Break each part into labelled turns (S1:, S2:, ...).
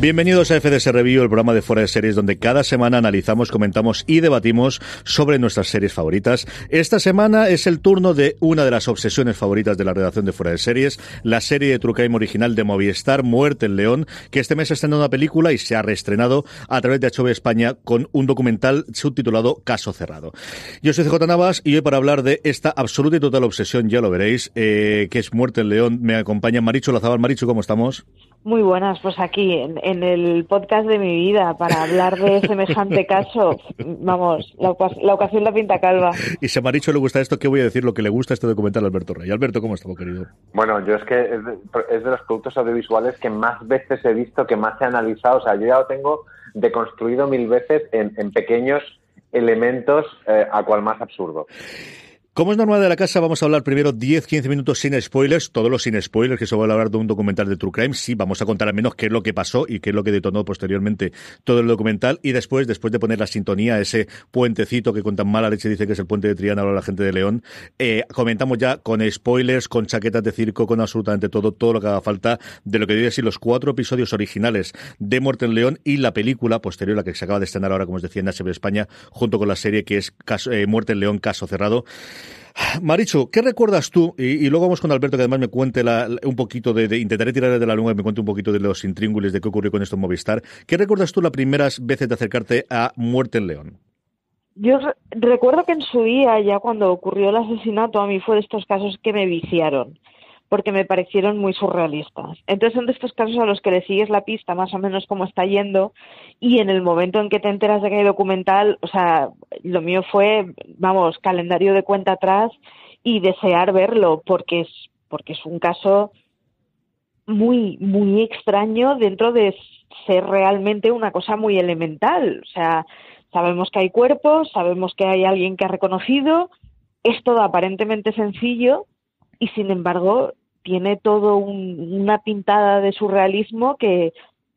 S1: Bienvenidos a FDS Review, el programa de Fuera de Series, donde cada semana analizamos, comentamos y debatimos sobre nuestras series favoritas. Esta semana es el turno de una de las obsesiones favoritas de la redacción de Fuera de Series, la serie de True original de Movistar, Muerte en León, que este mes ha estrenado una película y se ha reestrenado a través de HBO España con un documental subtitulado Caso Cerrado. Yo soy CJ Navas y hoy para hablar de esta absoluta y total obsesión, ya lo veréis, eh, que es Muerte en León, me acompaña Maricho Lazabal. Maricho, ¿cómo estamos?
S2: Muy buenas, pues aquí en, en, el podcast de mi vida para hablar de semejante caso. Vamos, la, la, ocasión la pinta calva.
S1: Y si a Maricho le gusta esto, ¿qué voy a decir lo que le gusta a este documental a Alberto Rey? Alberto, ¿cómo estamos, querido?
S3: Bueno, yo es que es de, es de los productos audiovisuales que más veces he visto, que más he analizado. O sea, yo ya lo tengo deconstruido mil veces en, en pequeños elementos eh, a cual más absurdo.
S1: Como es normal de la casa, vamos a hablar primero 10-15 minutos sin spoilers, todos los sin spoilers, que se va a hablar de un documental de True Crime. Sí, vamos a contar al menos qué es lo que pasó y qué es lo que detonó posteriormente todo el documental. Y después, después de poner la sintonía, ese puentecito que con tan mala leche dice que es el puente de Triana o la gente de León, eh, comentamos ya con spoilers, con chaquetas de circo, con absolutamente todo, todo lo que haga falta de lo que diría decir los cuatro episodios originales de Muerte en León y la película posterior, la que se acaba de estrenar ahora, como os decía, en HBO España, junto con la serie que es eh, Muerte en León, Caso Cerrado. Maricho, ¿qué recuerdas tú? Y, luego vamos con Alberto, que además me cuente la, un poquito de, intentaré tirar de la lengua y me cuente un poquito de los intríngulis de qué ocurrió con esto en Movistar. ¿Qué recuerdas tú las primeras veces de acercarte a Muerte en León?
S2: Yo re recuerdo que en su día, ya cuando ocurrió el asesinato, a mí fue de estos casos que me viciaron porque me parecieron muy surrealistas. Entonces son de estos casos a los que le sigues la pista más o menos cómo está yendo y en el momento en que te enteras de que hay documental, o sea, lo mío fue, vamos, calendario de cuenta atrás y desear verlo porque es porque es un caso muy muy extraño dentro de ser realmente una cosa muy elemental, o sea, sabemos que hay cuerpos, sabemos que hay alguien que ha reconocido, es todo aparentemente sencillo y sin embargo tiene todo un, una pintada de surrealismo que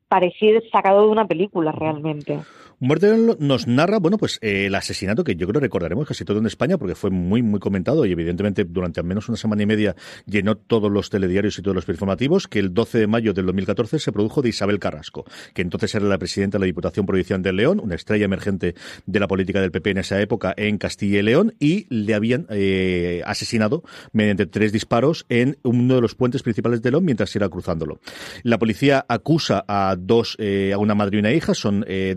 S2: parecía sacado de una película realmente.
S1: Muerte nos narra, bueno, pues eh, el asesinato que yo creo recordaremos casi todo en España porque fue muy, muy comentado y evidentemente durante al menos una semana y media llenó todos los telediarios y todos los informativos que el 12 de mayo del 2014 se produjo de Isabel Carrasco, que entonces era la presidenta de la Diputación Provincial de León, una estrella emergente de la política del PP en esa época en Castilla y León y le habían eh, asesinado mediante tres disparos en uno de los puentes principales de León mientras iba cruzándolo. La policía acusa a dos, eh, a una madre y una hija, son eh,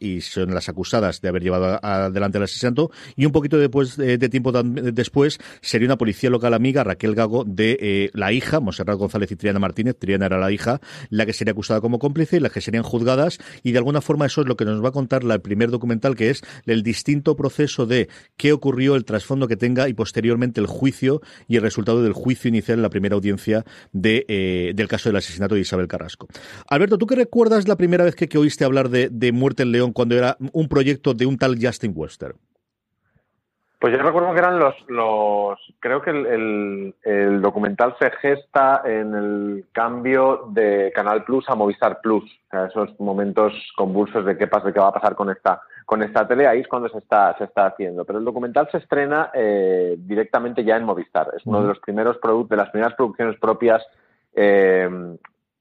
S1: y son las acusadas de haber llevado adelante el asesinato. Y un poquito después de, de tiempo después sería una policía local amiga, Raquel Gago, de eh, la hija, Monserrat González y Triana Martínez, Triana era la hija, la que sería acusada como cómplice y las que serían juzgadas. Y de alguna forma eso es lo que nos va a contar el primer documental que es el distinto proceso de qué ocurrió, el trasfondo que tenga y posteriormente el juicio y el resultado del juicio inicial en la primera audiencia de, eh, del caso del asesinato de Isabel Carrasco. Alberto, ¿tú qué recuerdas la primera vez que, que oíste hablar de, de Muerte en León cuando era un proyecto de un tal Justin Webster?
S3: Pues yo recuerdo que eran los, los creo que el, el, el, documental se gesta en el cambio de Canal Plus a Movistar Plus, o sea, esos momentos convulsos de qué pasa, de qué va a pasar con esta, con esta tele, ahí es cuando se está, se está haciendo. Pero el documental se estrena eh, directamente ya en Movistar, es uno de los primeros productos, de las primeras producciones propias eh,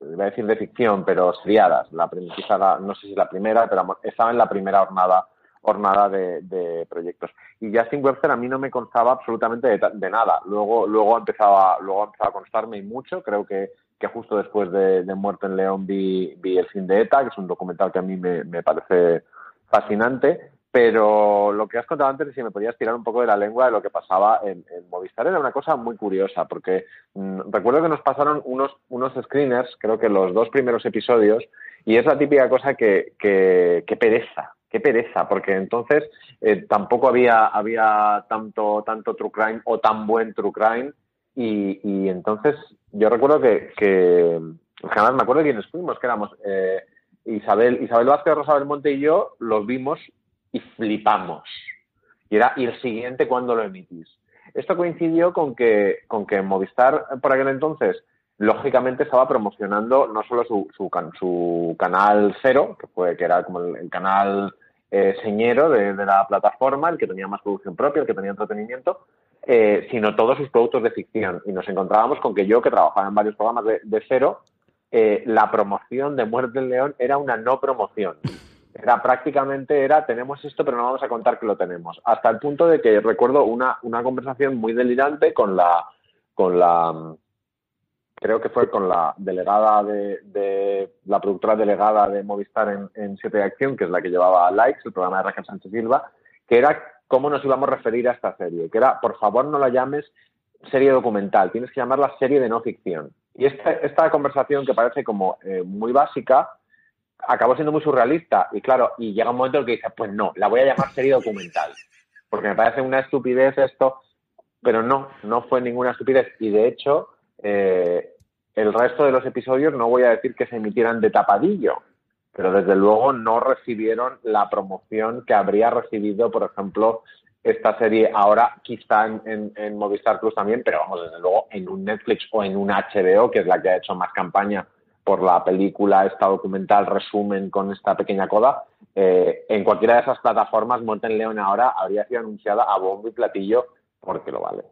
S3: iba a decir de ficción, pero seriadas. La, quizá no sé si la primera, pero estaba en la primera jornada jornada de, proyectos. Y Justin Webster a mí no me constaba absolutamente de, nada. Luego, luego empezaba, luego empezaba a constarme y mucho. Creo que, que justo después de, de Muerto en León vi, vi El fin de ETA, que es un documental que a mí me, me parece fascinante. Pero lo que has contado antes, si me podías tirar un poco de la lengua de lo que pasaba en, Movistar, era una cosa muy curiosa, porque mmm, recuerdo que nos pasaron unos, unos screeners, creo que los dos primeros episodios, y es la típica cosa que, que, pereza, qué pereza, porque entonces eh, tampoco había, había tanto, tanto true crime o tan buen true crime. Y, y entonces yo recuerdo que, que además me acuerdo de quiénes fuimos, que éramos eh, Isabel, Isabel Vázquez, Rosa Belmonte y yo, los vimos flipamos. Y era, ¿y el siguiente cuándo lo emitís? Esto coincidió con que, con que Movistar, por aquel entonces, lógicamente estaba promocionando no solo su, su, su canal cero, que fue que era como el, canal eh, señero de, la plataforma, el que tenía más producción propia, el que tenía entretenimiento, eh, sino todos sus productos de ficción. Y nos encontrábamos con que yo, que trabajaba en varios programas de, de cero, eh, la promoción de Muerte del León era una no promoción. Era prácticamente, era, tenemos esto, pero no vamos a contar que lo tenemos. Hasta el punto de que recuerdo una, una conversación muy delirante con la, con la, creo que fue con la delegada de, la productora delegada de Movistar en, en Siete de Acción, que es la que llevaba Likes, el programa de Raquel Sánchez Silva, que era cómo nos íbamos a referir a esta serie, que era, por favor, no la llames serie documental, tienes que llamarla serie de no ficción. Y esta, esta conversación que parece como eh, muy básica, acabó siendo muy surrealista. Y claro, y llega un momento en el que dices, pues no, la voy a llamar serie documental. Porque me parece una estupidez esto, pero no, no fue ninguna estupidez. Y de hecho, eh, el resto de los episodios no voy a decir que se emitieran de tapadillo, pero desde luego no recibieron la promoción que habría recibido, por ejemplo, esta serie ahora quizá en, en, Movistar Plus también, pero vamos, desde luego en un Netflix o en un HBO, que es la que ha hecho más campaña por la película, esta documental resumen con esta pequeña coda, eh, en cualquiera de esas plataformas, Monten León ahora habría sido anunciada a bombo y platillo porque lo vale.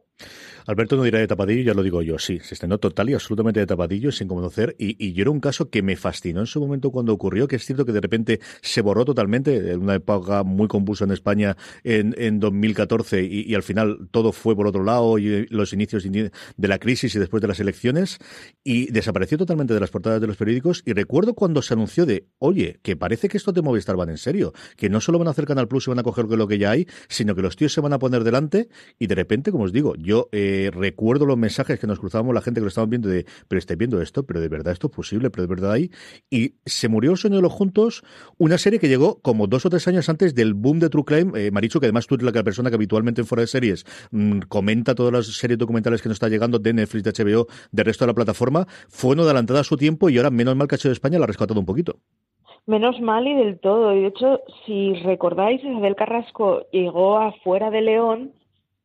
S1: Alberto no dirá de tapadillo, ya lo digo yo, sí, se estrenó total y absolutamente de tapadillo, sin conocer, y, yo era un caso que me fascinó en su momento cuando ocurrió, que es cierto que de repente se borró totalmente, en una época muy convulsa en España en, en 2014, y, y, al final todo fue por otro lado, y los inicios de la crisis y después de las elecciones, y desapareció totalmente de las portadas de los periódicos, y recuerdo cuando se anunció de, oye, que parece que esto de Movistar van en serio, que no solo van a hacer Canal Plus y van a coger lo que ya hay, sino que los tíos se van a poner delante, y de repente, como os digo, yo... Eh, recuerdo los mensajes que nos cruzábamos la gente que lo estábamos viendo de, pero estáis viendo esto, pero de verdad esto es posible, pero de verdad hay. Y se murió el sueño de los juntos, una serie que llegó como dos o tres años antes del boom de True Crime. Eh, Maricho, que además tú eres la persona que habitualmente en fuera de series mm, comenta todas las series documentales que nos está llegando de Netflix, de HBO, del resto de la plataforma, fue una adelantada a su tiempo y ahora, menos mal que de España, la ha rescatado un poquito.
S2: Menos mal y del todo. Y de hecho, si recordáis, Isabel Carrasco llegó afuera de León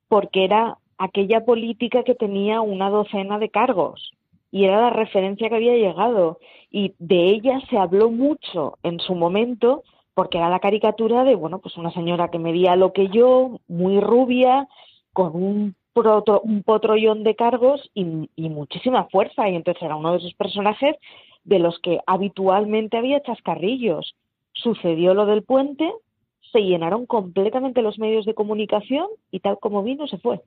S2: porque era aquella política que tenía una docena de cargos y era la referencia que había llegado. Y de ella se habló mucho en su momento porque era la caricatura de bueno pues una señora que medía lo que yo muy rubia con un un potrollón de cargos y, y muchísima fuerza. Y entonces era uno de esos personajes de los que habitualmente había chascarrillos. Sucedió lo del puente se llenaron completamente los medios de comunicación y tal como vino se fue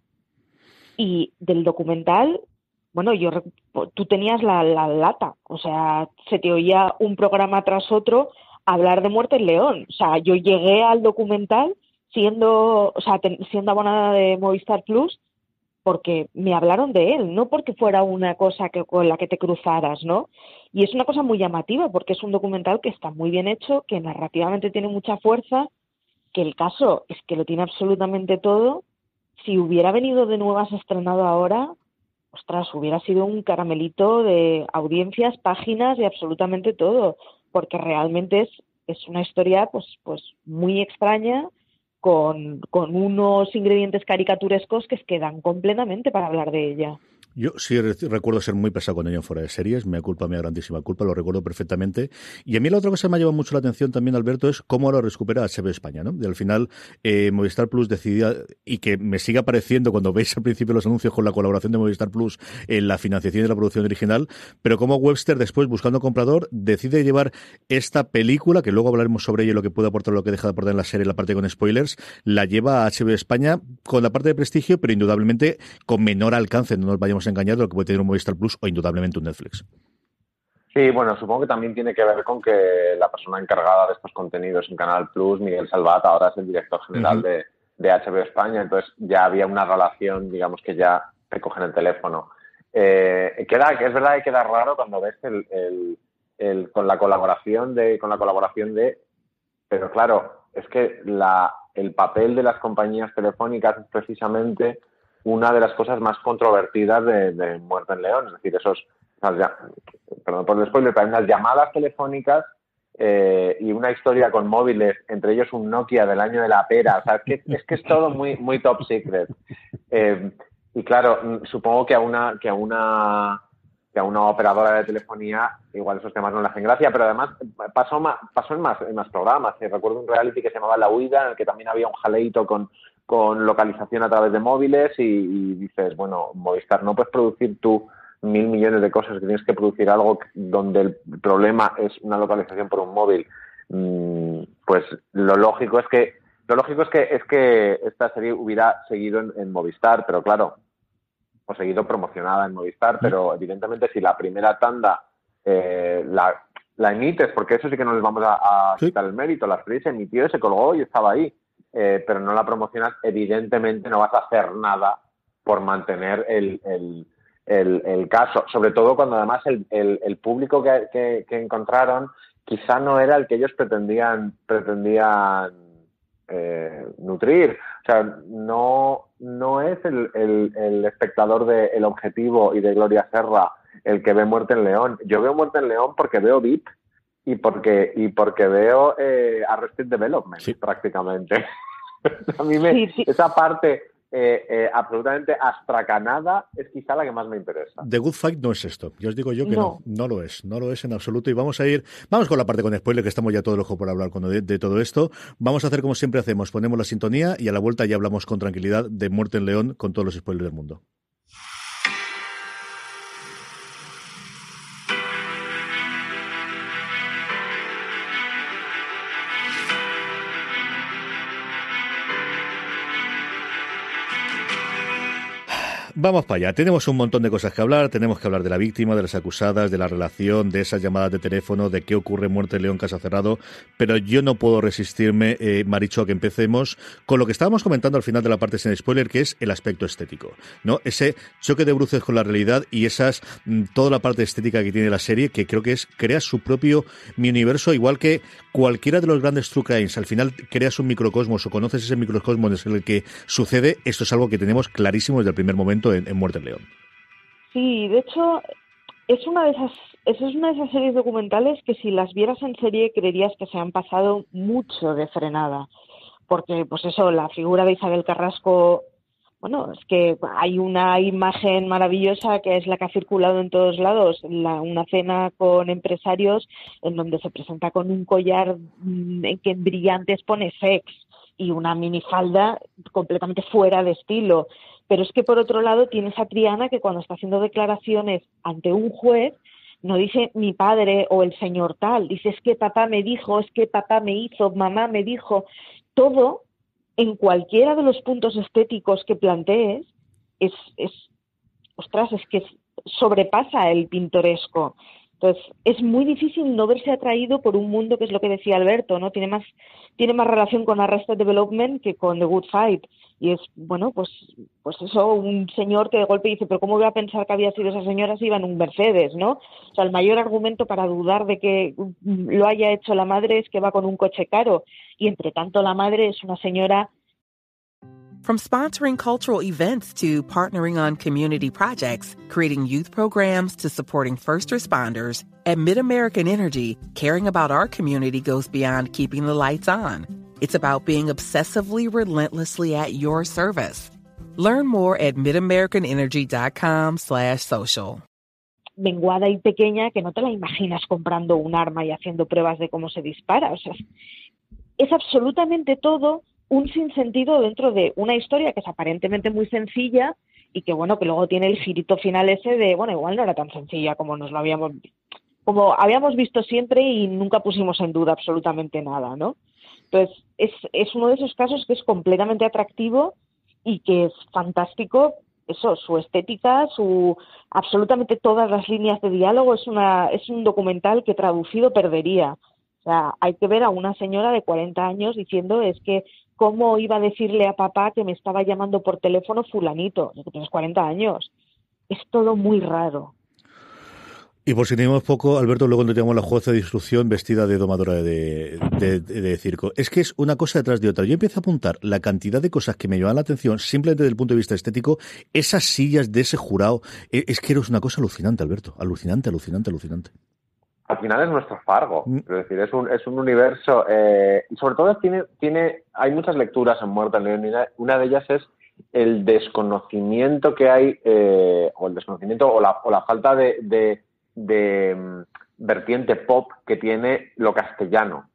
S2: y del documental, bueno, yo tú tenías la, lata, o sea, se te oía un programa tras otro hablar de Muerte en León. O sea, yo llegué al documental siendo, o sea, siendo abonada de Movistar Plus porque me hablaron de él, no porque fuera una cosa que, con la que te cruzaras, ¿no? Y es una cosa muy llamativa porque es un documental que está muy bien hecho, que narrativamente tiene mucha fuerza, que el caso es que lo tiene absolutamente todo si hubiera venido de nuevas estrenado ahora, ostras, hubiera sido un caramelito de audiencias, páginas y absolutamente todo, porque realmente es, es una historia pues, pues muy extraña, con, con unos ingredientes caricaturescos que quedan completamente para hablar de ella.
S1: Yo sí recuerdo ser muy pesado con ello en fuera de series, me culpa, mi grandísima culpa, lo recuerdo perfectamente. Y a mí la otra cosa que me ha llevado mucho la atención también, Alberto, es cómo ahora recupera HBO España, ¿no? Y al final, eh, Movistar Plus decidía, y que me sigue apareciendo cuando veis al principio los anuncios con la colaboración de Movistar Plus en la financiación de la producción original, pero como Webster después, buscando comprador, decide llevar esta película, que luego hablaremos sobre ella lo que puede aportar, lo que deja de aportar en la serie, la parte con spoilers, la lleva a HBO España con la parte de prestigio, pero indudablemente con menor alcance, no nos vayamos engañado lo que puede tener un Movistar Plus o indudablemente un Netflix.
S3: Sí, bueno, supongo que también tiene que ver con que la persona encargada de estos contenidos en Canal Plus, Miguel Salvat, ahora es el director general de, de, HBO España, entonces ya había una relación, digamos que ya recogen el teléfono. Eh, queda, es verdad que queda raro cuando ves el, el, con la colaboración de, con la colaboración de, pero claro, es que la, el papel de las compañías telefónicas es precisamente una de las cosas más controvertidas de, Muerte en León. Es decir, esos, perdón por el spoiler, pero las llamadas telefónicas eh, y una historia con móviles, entre ellos un Nokia del año de la pera. O sea, es que es, que es todo muy, muy top secret. Eh, y claro, mm, supongo que a una, que a una que a una operadora de telefonía igual esos temas no le hacen gracia, pero además pasó, pasó en, más, en más programas. Eh, recuerdo un reality que se llamaba La Huida, en el que también había un jaleito con, con localización a través de móviles y, dices, bueno, Movistar, no puedes producir tú mil millones de cosas, que tienes que producir algo donde el problema es una localización por un móvil. Mm, pues lo lógico es que lo lógico es que es que esta serie hubiera seguido en Movistar, pero claro, o seguido promocionada en Movistar, pero evidentemente si la primera tanda eh, la, la, emites, porque eso sí que no les vamos a, quitar el mérito, la serie se emitió y se colgó y estaba ahí, eh, pero no la promocionas, evidentemente no vas a hacer nada por mantener el, el, el, caso, sobre todo cuando además el, el público que, que, encontraron quizá no era el que ellos pretendían, pretendían eh, nutrir. O sea, no, no es el, el, espectador de El Objetivo y de Gloria Serra el que ve Muerte en León. Yo veo Muerte en León porque veo VIP y porque, y porque veo eh, Arrested Development prácticamente. a mí me, esa parte eh, eh, absolutamente astracanada es quizá la que más me interesa.
S1: The Good Fight no es esto. Yo os digo yo que no. no, lo es, no lo es en absoluto. Y vamos a ir, vamos con la parte con spoiler, que estamos ya todo el ojo por hablar de, de, todo esto. Vamos a hacer como siempre hacemos, ponemos la sintonía y a la vuelta ya hablamos con tranquilidad de Muerte en León con todos los spoilers del mundo. Vamos para allá. Tenemos un montón de cosas que hablar. Tenemos que hablar de la víctima, de las acusadas, de la relación, de esas llamadas de teléfono, de qué ocurre Muerte León Casa Cerrado. Pero yo no puedo resistirme, eh, Maricho, a que empecemos con lo que estábamos comentando al final de la parte sin spoiler, que es el aspecto estético. ¿no? Ese choque de bruces con la realidad y esas mm, toda la parte estética que tiene la serie, que creo que es crea su propio mi universo, igual que cualquiera de los grandes true crimes. Al final creas un microcosmos o conoces ese microcosmos en el que sucede. Esto es algo que tenemos clarísimo desde el primer momento en, Muerte en León.
S2: Sí, de hecho, es una de esas es una de esas series documentales que si las vieras en serie creerías que se han pasado mucho de frenada. Porque, pues eso, la figura de Isabel Carrasco, bueno, es que hay una imagen maravillosa que es la que ha circulado en todos lados, una cena con empresarios en donde se presenta con un collar mm, en que brillantes pone sex y una minifalda completamente fuera de estilo. Pero es que por otro lado tienes a Triana que cuando está haciendo declaraciones ante un juez no dice mi padre o el señor tal, dice es que papá me dijo, es que papá me hizo, mamá me dijo, todo en cualquiera de los puntos estéticos que plantees es, es ostras, es que sobrepasa el pintoresco. Entonces, es muy difícil no verse atraído por un mundo que es lo que decía Alberto, ¿no? Tiene más, tiene más relación con Arrested Development que con The Good Fight. Y es, bueno, pues, pues eso, un señor que de golpe dice, pero ¿cómo voy a pensar que había sido esa señora si iba un Mercedes, no? O sea, el mayor argumento para dudar de que lo haya hecho la madre es que va con un coche caro. Y entre tanto, la madre es una señora
S4: From sponsoring cultural events to partnering on community projects, creating youth programs to supporting first responders, at MidAmerican Energy, caring about our community goes beyond keeping the lights on. It's about being obsessively relentlessly at your service. Learn more at midamericanenergy.com slash social.
S2: Menguada y pequeña que no te la imaginas comprando un arma y haciendo pruebas de cómo se dispara. O sea, es absolutamente todo un sinsentido dentro de una historia que es aparentemente muy sencilla y que bueno, que luego tiene el girito final ese de, bueno, igual no era tan sencilla como nos lo habíamos como habíamos visto siempre y nunca pusimos en duda absolutamente nada, ¿no? Entonces, es, es uno de esos casos que es completamente atractivo y que es fantástico eso, su estética, su absolutamente todas las líneas de diálogo es una es un documental que traducido perdería. O sea, hay que ver a una señora de 40 años diciendo es que ¿cómo iba a decirle a papá que me estaba llamando por teléfono fulanito? Que tienes 40 años. Es todo muy raro.
S1: Y por si tenemos poco, Alberto, luego tenemos la jueza de instrucción vestida de domadora de, de, circo. Es que es una cosa detrás de otra. Yo empiezo a apuntar la cantidad de cosas que me llaman la atención, simplemente desde el punto de vista estético. Esas sillas de ese jurado, e, es que es una cosa alucinante, Alberto. Alucinante, alucinante, alucinante.
S3: Al final es nuestro Fargo, mm. es decir, es un, es un universo, eh, y sobre todo tiene, tiene, hay muchas lecturas en León, y una de ellas es el desconocimiento que hay, eh, o el desconocimiento o la, o la falta de, de mm, vertiente pop que tiene lo castellano.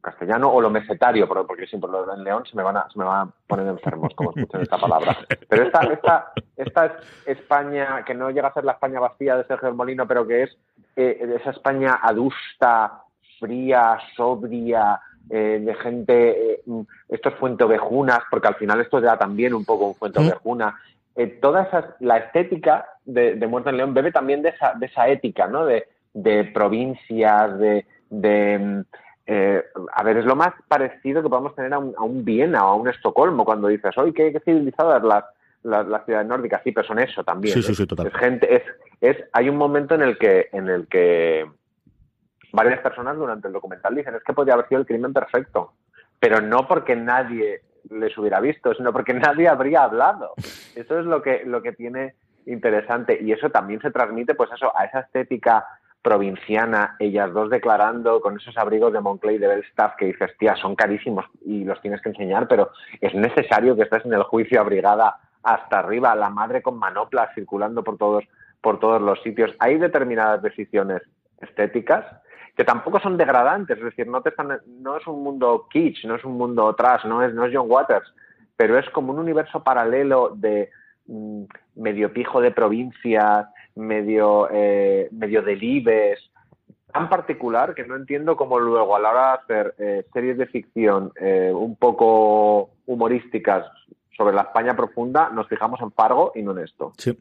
S3: Castellano o lo mesetario, porque siempre lo en León se me van a, se me van a poner enfermos como escuchan esta palabra. Pero esta, esta, esta España, que no llega a ser la España vacía de Sergio Molino, pero que es eh, esa España adusta, fría, sobria, eh, de gente, eh, estos fuentovejunas, porque al final esto da también un poco un fuentovejuna, eh, toda esa, la estética de, de Muerte en León bebe también de esa, de esa ética, ¿no? De, de provincias, de, de mm, eh, a ver, es lo más parecido que podemos tener a un, a un Viena o a un Estocolmo cuando dices, hoy qué, qué civilizadas las, las, las, ciudades nórdicas, sí, pero son eso también.
S1: Sí, sí, sí, total.
S3: Es gente, es, es, hay un momento en el que, en el que varias personas durante el documental dicen es que podría haber sido el crimen perfecto, pero no porque nadie les hubiera visto, sino porque nadie habría hablado. Eso es lo que, lo que tiene interesante y eso también se transmite pues eso a esa estética provinciana, ellas dos declarando con esos abrigos de Moncler y de Belstaff que dices, tía, son carísimos y los tienes que enseñar, pero es necesario que estés en el juicio abrigada hasta arriba, la madre con manoplas circulando por todos, por todos los sitios. Hay determinadas decisiones estéticas que tampoco son degradantes, es decir, no, te están, no es un mundo kitsch, no es un mundo trash, no es, no es John Waters, pero es como un universo paralelo de mm, medio pijo de provincias, medio, eh, medio delibes, tan particular que no entiendo cómo luego a la hora de hacer eh, series de ficción eh, un poco humorísticas sobre la España profunda, nos fijamos en Fargo y no en esto.
S1: Sí.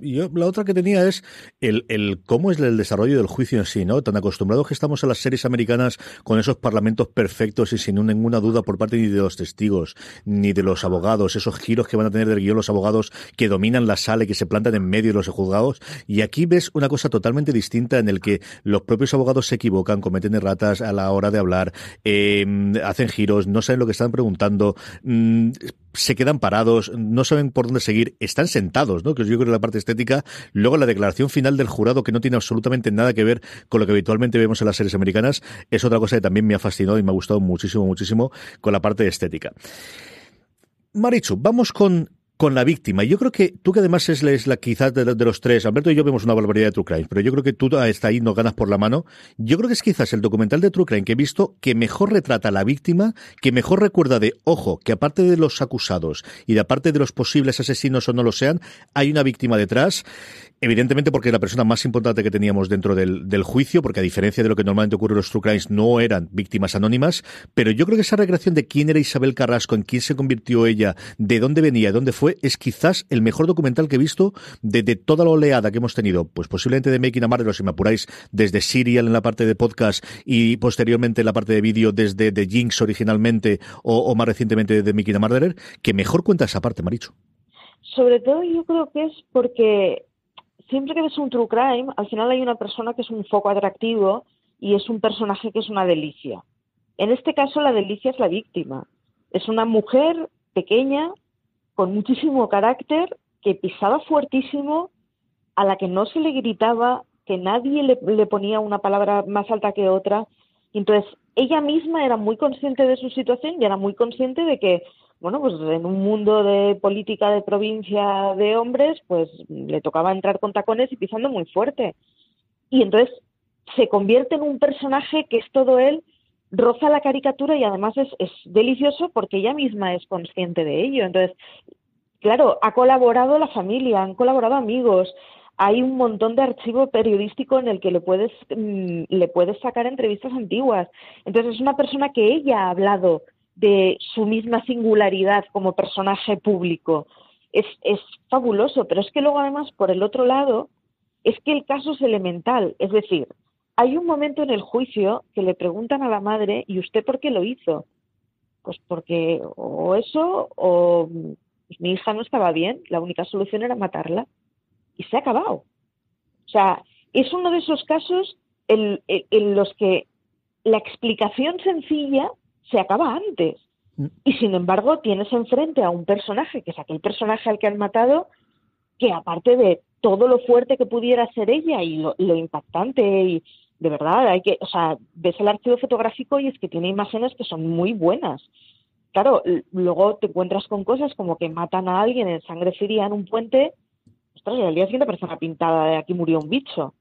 S1: yo, la otra que tenía es el, el cómo es el desarrollo del juicio en sí, ¿no? Tan acostumbrados que estamos a las series americanas con esos parlamentos perfectos y sin ninguna duda por parte ni de los testigos, ni de los abogados, esos giros que van a tener del guion los abogados que dominan la sala y que se plantan en medio de los juzgados. Y aquí ves una cosa totalmente distinta en el que los propios abogados se equivocan, cometen erratas a la hora de hablar, eh, hacen giros, no saben lo que están preguntando, mm, se quedan parados, no saben por dónde seguir, están sentados, ¿no? Que yo creo que la parte estética. Luego la declaración final del jurado, que no tiene absolutamente nada que ver con lo que habitualmente vemos en las series americanas, es otra cosa que también me ha fascinado y me ha gustado muchísimo, muchísimo con la parte estética. Marichu, vamos con con la víctima. Yo creo que tú que además es la, quizás de, los tres, Alberto y yo vemos una barbaridad de True Crime, pero yo creo que tú está ahí, no ganas por la mano. Yo creo que es quizás el documental de True Crime que he visto que mejor retrata a la víctima, que mejor recuerda de, ojo, que aparte de los acusados y de aparte de los posibles asesinos o no lo sean, hay una víctima detrás Evidentemente porque la persona más importante que teníamos dentro del, del, juicio, porque a diferencia de lo que normalmente ocurre en los True Crimes, no eran víctimas anónimas, pero yo creo que esa recreación de quién era Isabel Carrasco, en quién se convirtió ella, de dónde venía, de dónde fue, es quizás el mejor documental que he visto de toda la oleada que hemos tenido, pues posiblemente de Making a Murderer, si me apuráis, desde Serial en la parte de podcast y posteriormente en la parte de vídeo desde The Jinx originalmente o, o más recientemente de Making a Murderer, que mejor cuenta esa parte, Maricho.
S2: Sobre todo yo creo que es porque siempre que ves un true crime, al final hay una persona que es un foco atractivo y es un personaje que es una delicia. En este caso, la delicia es la víctima. Es una mujer pequeña, con muchísimo carácter, que pisaba fuertísimo, a la que no se le gritaba, que nadie le, ponía una palabra más alta que otra. Entonces, ella misma era muy consciente de su situación y era muy consciente de que bueno, pues en un mundo de política de provincia de hombres, pues le tocaba entrar con tacones y pisando muy fuerte. Y entonces se convierte en un personaje que es todo él, roza la caricatura y además es, es delicioso porque ella misma es consciente de ello. Entonces, claro, ha colaborado la familia, han colaborado amigos, hay un montón de archivo periodístico en el que le puedes, mm, le puedes sacar entrevistas antiguas. Entonces es una persona que ella ha hablado de su misma singularidad como personaje público. Es, es fabuloso, pero es que luego además, por el otro lado, es que el caso es elemental. Es decir, hay un momento en el juicio que le preguntan a la madre, ¿y usted por qué lo hizo? Pues porque o eso o pues mi hija no estaba bien, la única solución era matarla. Y se ha acabado. O sea, es uno de esos casos en, en los que la explicación sencilla se acaba antes. Mm. Y sin embargo, tienes enfrente a un personaje, que es aquel personaje al que han matado, que aparte de todo lo fuerte que pudiera ser ella y lo, impactante y de verdad hay que, o sea, ves el archivo fotográfico y es que tiene imágenes que son muy buenas. Claro, luego te encuentras con cosas como que matan a alguien en sangre fría en un puente, ostras, y al día siguiente una pintada de aquí murió un bicho.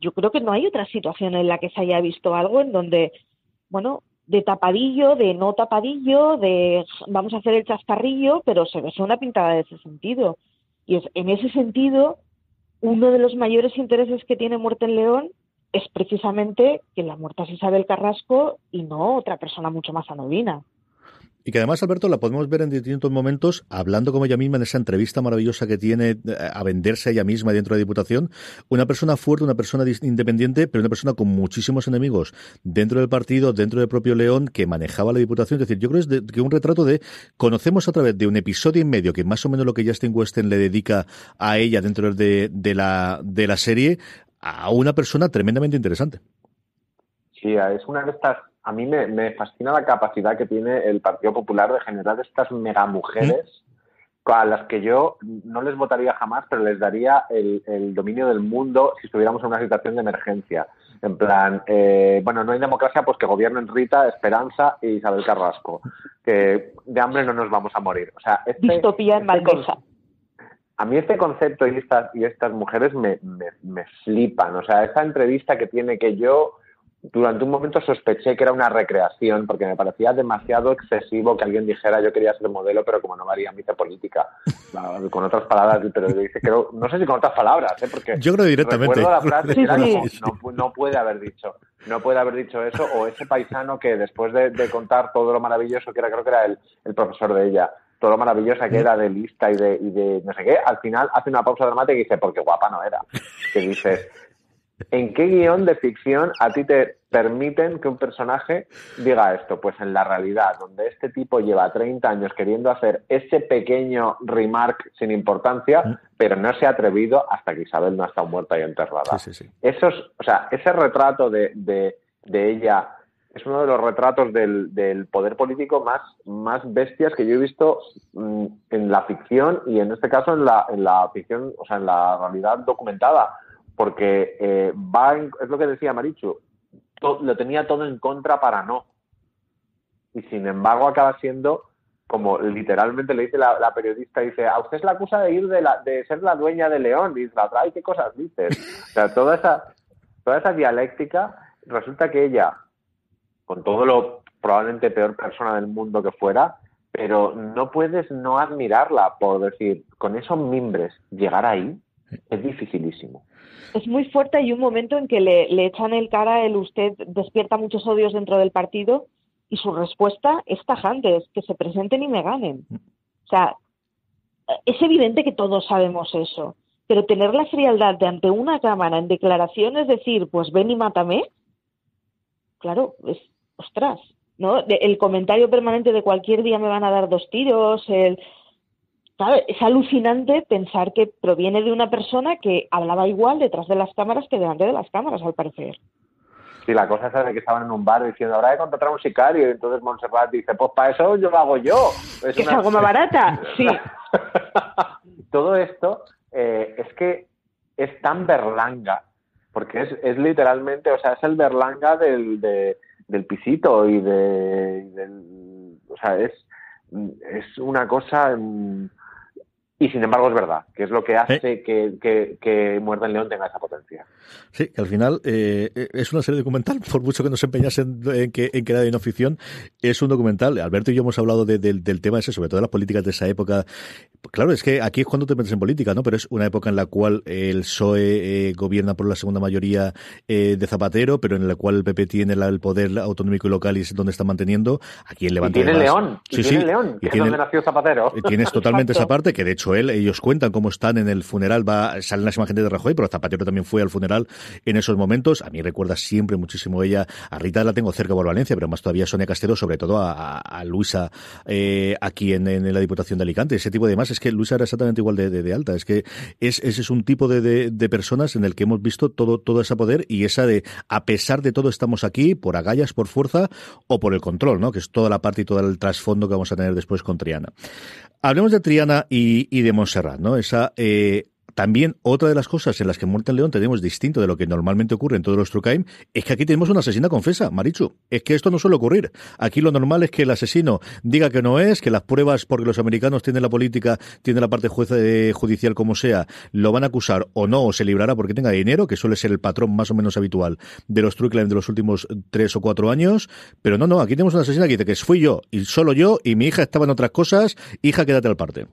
S2: Yo creo que no hay otra situación en la que se haya visto algo en donde, bueno, de tapadillo, de no tapadillo, de vamos a hacer el chascarrillo, pero se ve una pintada de ese sentido. Y es, en ese sentido, uno de los mayores intereses que tiene Muerte en León es precisamente que la muerta es Isabel Carrasco y no otra persona mucho más anodina.
S1: Y que además, Alberto, la podemos ver en distintos momentos, hablando como ella misma en esa entrevista maravillosa que tiene eh, a venderse ella misma dentro de la Diputación. Una persona fuerte, una persona independiente, pero una persona con muchísimos enemigos dentro del partido, dentro del propio León, que manejaba la Diputación. Es decir, yo creo que es de, un retrato de. Conocemos a través de un episodio y medio, que más o menos lo que Justin Weston le dedica a ella dentro de, de, la, de la serie, a una persona tremendamente interesante.
S3: Sí, es una de a mí me, fascina la capacidad que tiene el Partido Popular de generar estas mega mujeres a las que yo no les votaría jamás, pero les daría el, dominio del mundo si estuviéramos en una situación de emergencia. En plan, eh, bueno, no hay democracia, pues que gobiernen Rita, Esperanza y Isabel Carrasco. Que de hambre no nos vamos a morir. O sea,
S2: este, Distopía en este
S3: a mí este concepto y estas, y estas mujeres me, me, me flipan. O sea, esa entrevista que tiene que yo durante un momento sospeché que era una recreación porque me parecía demasiado excesivo que alguien dijera yo quería ser modelo pero como no me haría mitad política con otras palabras pero dice creo, no sé si con otras palabras ¿eh? porque
S1: yo creo directamente
S3: la frase no, puede haber dicho no puede haber dicho eso o ese paisano que después de, contar todo lo maravilloso que era creo que era el, el profesor de ella todo lo maravillosa que era de lista y de, y de no sé qué, al final hace una pausa dramática y dice, porque guapa no era. Que dices, ¿En qué guion de ficción a ti te permiten que un personaje diga esto? Pues en la realidad, donde este tipo lleva 30 años queriendo hacer ese pequeño remark sin importancia, pero no se ha atrevido hasta que Isabel no ha estado muerta y enterrada. o sea, ese retrato de, ella es uno de los retratos del, poder político más, más bestias que yo he visto mm, en la ficción y en este caso en la, en la ficción, o sea, en la realidad documentada porque eh, va es lo que decía Marichu, lo tenía todo en contra para no. Y sin embargo acaba siendo, como literalmente le dice la, periodista, dice, a usted es la acusa de ir de, la, de ser la dueña de León, y dice, ay, ¿qué cosas dices? O sea, toda esa, toda esa dialéctica, resulta que ella, con todo lo probablemente peor persona del mundo que fuera, pero no puedes no admirarla por decir, con esos mimbres, llegar ahí es dificilísimo
S2: es muy fuerte. Hay un momento en que le, echan el cara, el usted despierta muchos odios dentro del partido y su respuesta es tajante, es que se presenten y me ganen. O sea, es evidente que todos sabemos eso, pero tener la frialdad de ante una cámara en declaraciones decir, pues ven y mátame, claro, es, ostras, ¿no? El comentario permanente de cualquier día me van a dar dos tiros, el es alucinante pensar que proviene de una persona que hablaba igual detrás de las cámaras que delante de las cámaras, al parecer.
S3: Sí, la cosa es de que estaban en un bar diciendo, ahora de contratar a un sicario, y entonces Montserrat dice, pues para eso yo lo hago yo.
S2: Es que es algo más barata, sí.
S3: Todo esto eh, es que es tan berlanga, porque es, es literalmente, o sea, es el berlanga del, del pisito y de, del, o sea, es, es una cosa y sin embargo es verdad, que es lo que hace que, que, que Muerta en León tenga esa potencia.
S1: Sí, que al final eh, es una serie documental, por mucho que nos empeñasen en que, en que era de no ficción, es un documental. Alberto y yo hemos hablado del tema ese, sobre todo de las políticas de esa época. Claro, es que aquí es cuando te metes en política, ¿no? Pero es una época en la cual el PSOE eh, gobierna por la segunda mayoría eh, de Zapatero, pero en la cual el PP tiene el poder autonómico y local y es donde está manteniendo. Aquí en Levante.
S3: tiene León, sí, tiene León, que es donde nació Zapatero.
S1: Tienes totalmente esa parte, que de hecho él, ellos cuentan cómo están en el funeral, va, salen las imágenes de Rajoy, pero Zapatero también fue al funeral en esos momentos. A mí recuerda siempre muchísimo ella, a Rita la tengo cerca por Valencia, pero más todavía Sonia Castelo, sobre todo a, Luisa eh, aquí en, la Diputación de Alicante. Ese tipo de más es que Luisa era exactamente igual de, alta. Es que es, ese es un tipo de, personas en el que hemos visto todo, todo ese poder y esa de, a pesar de todo, estamos aquí por agallas, por fuerza o por el control, ¿no? Que es toda la parte y todo el trasfondo que vamos a tener después con Triana. Hablemos de Triana y, de Montserrat, ¿no? Esa eh, también otra de las cosas en las que Muerte en León tenemos distinto de lo que normalmente ocurre en todos los True Crime es que aquí tenemos una asesina confesa, Marichu. Es que esto no suele ocurrir. Aquí lo normal es que el asesino diga que no es, que las pruebas, porque los americanos tienen la política, tienen la parte eh, judicial como sea, lo van a acusar o no, o se librará porque tenga dinero, que suele ser el patrón más o menos habitual de los True Crime de los últimos tres o cuatro años. Pero no, no, aquí tenemos una asesina que dice que fui yo y solo yo y mi hija estaba en otras cosas. Hija, quédate al parte.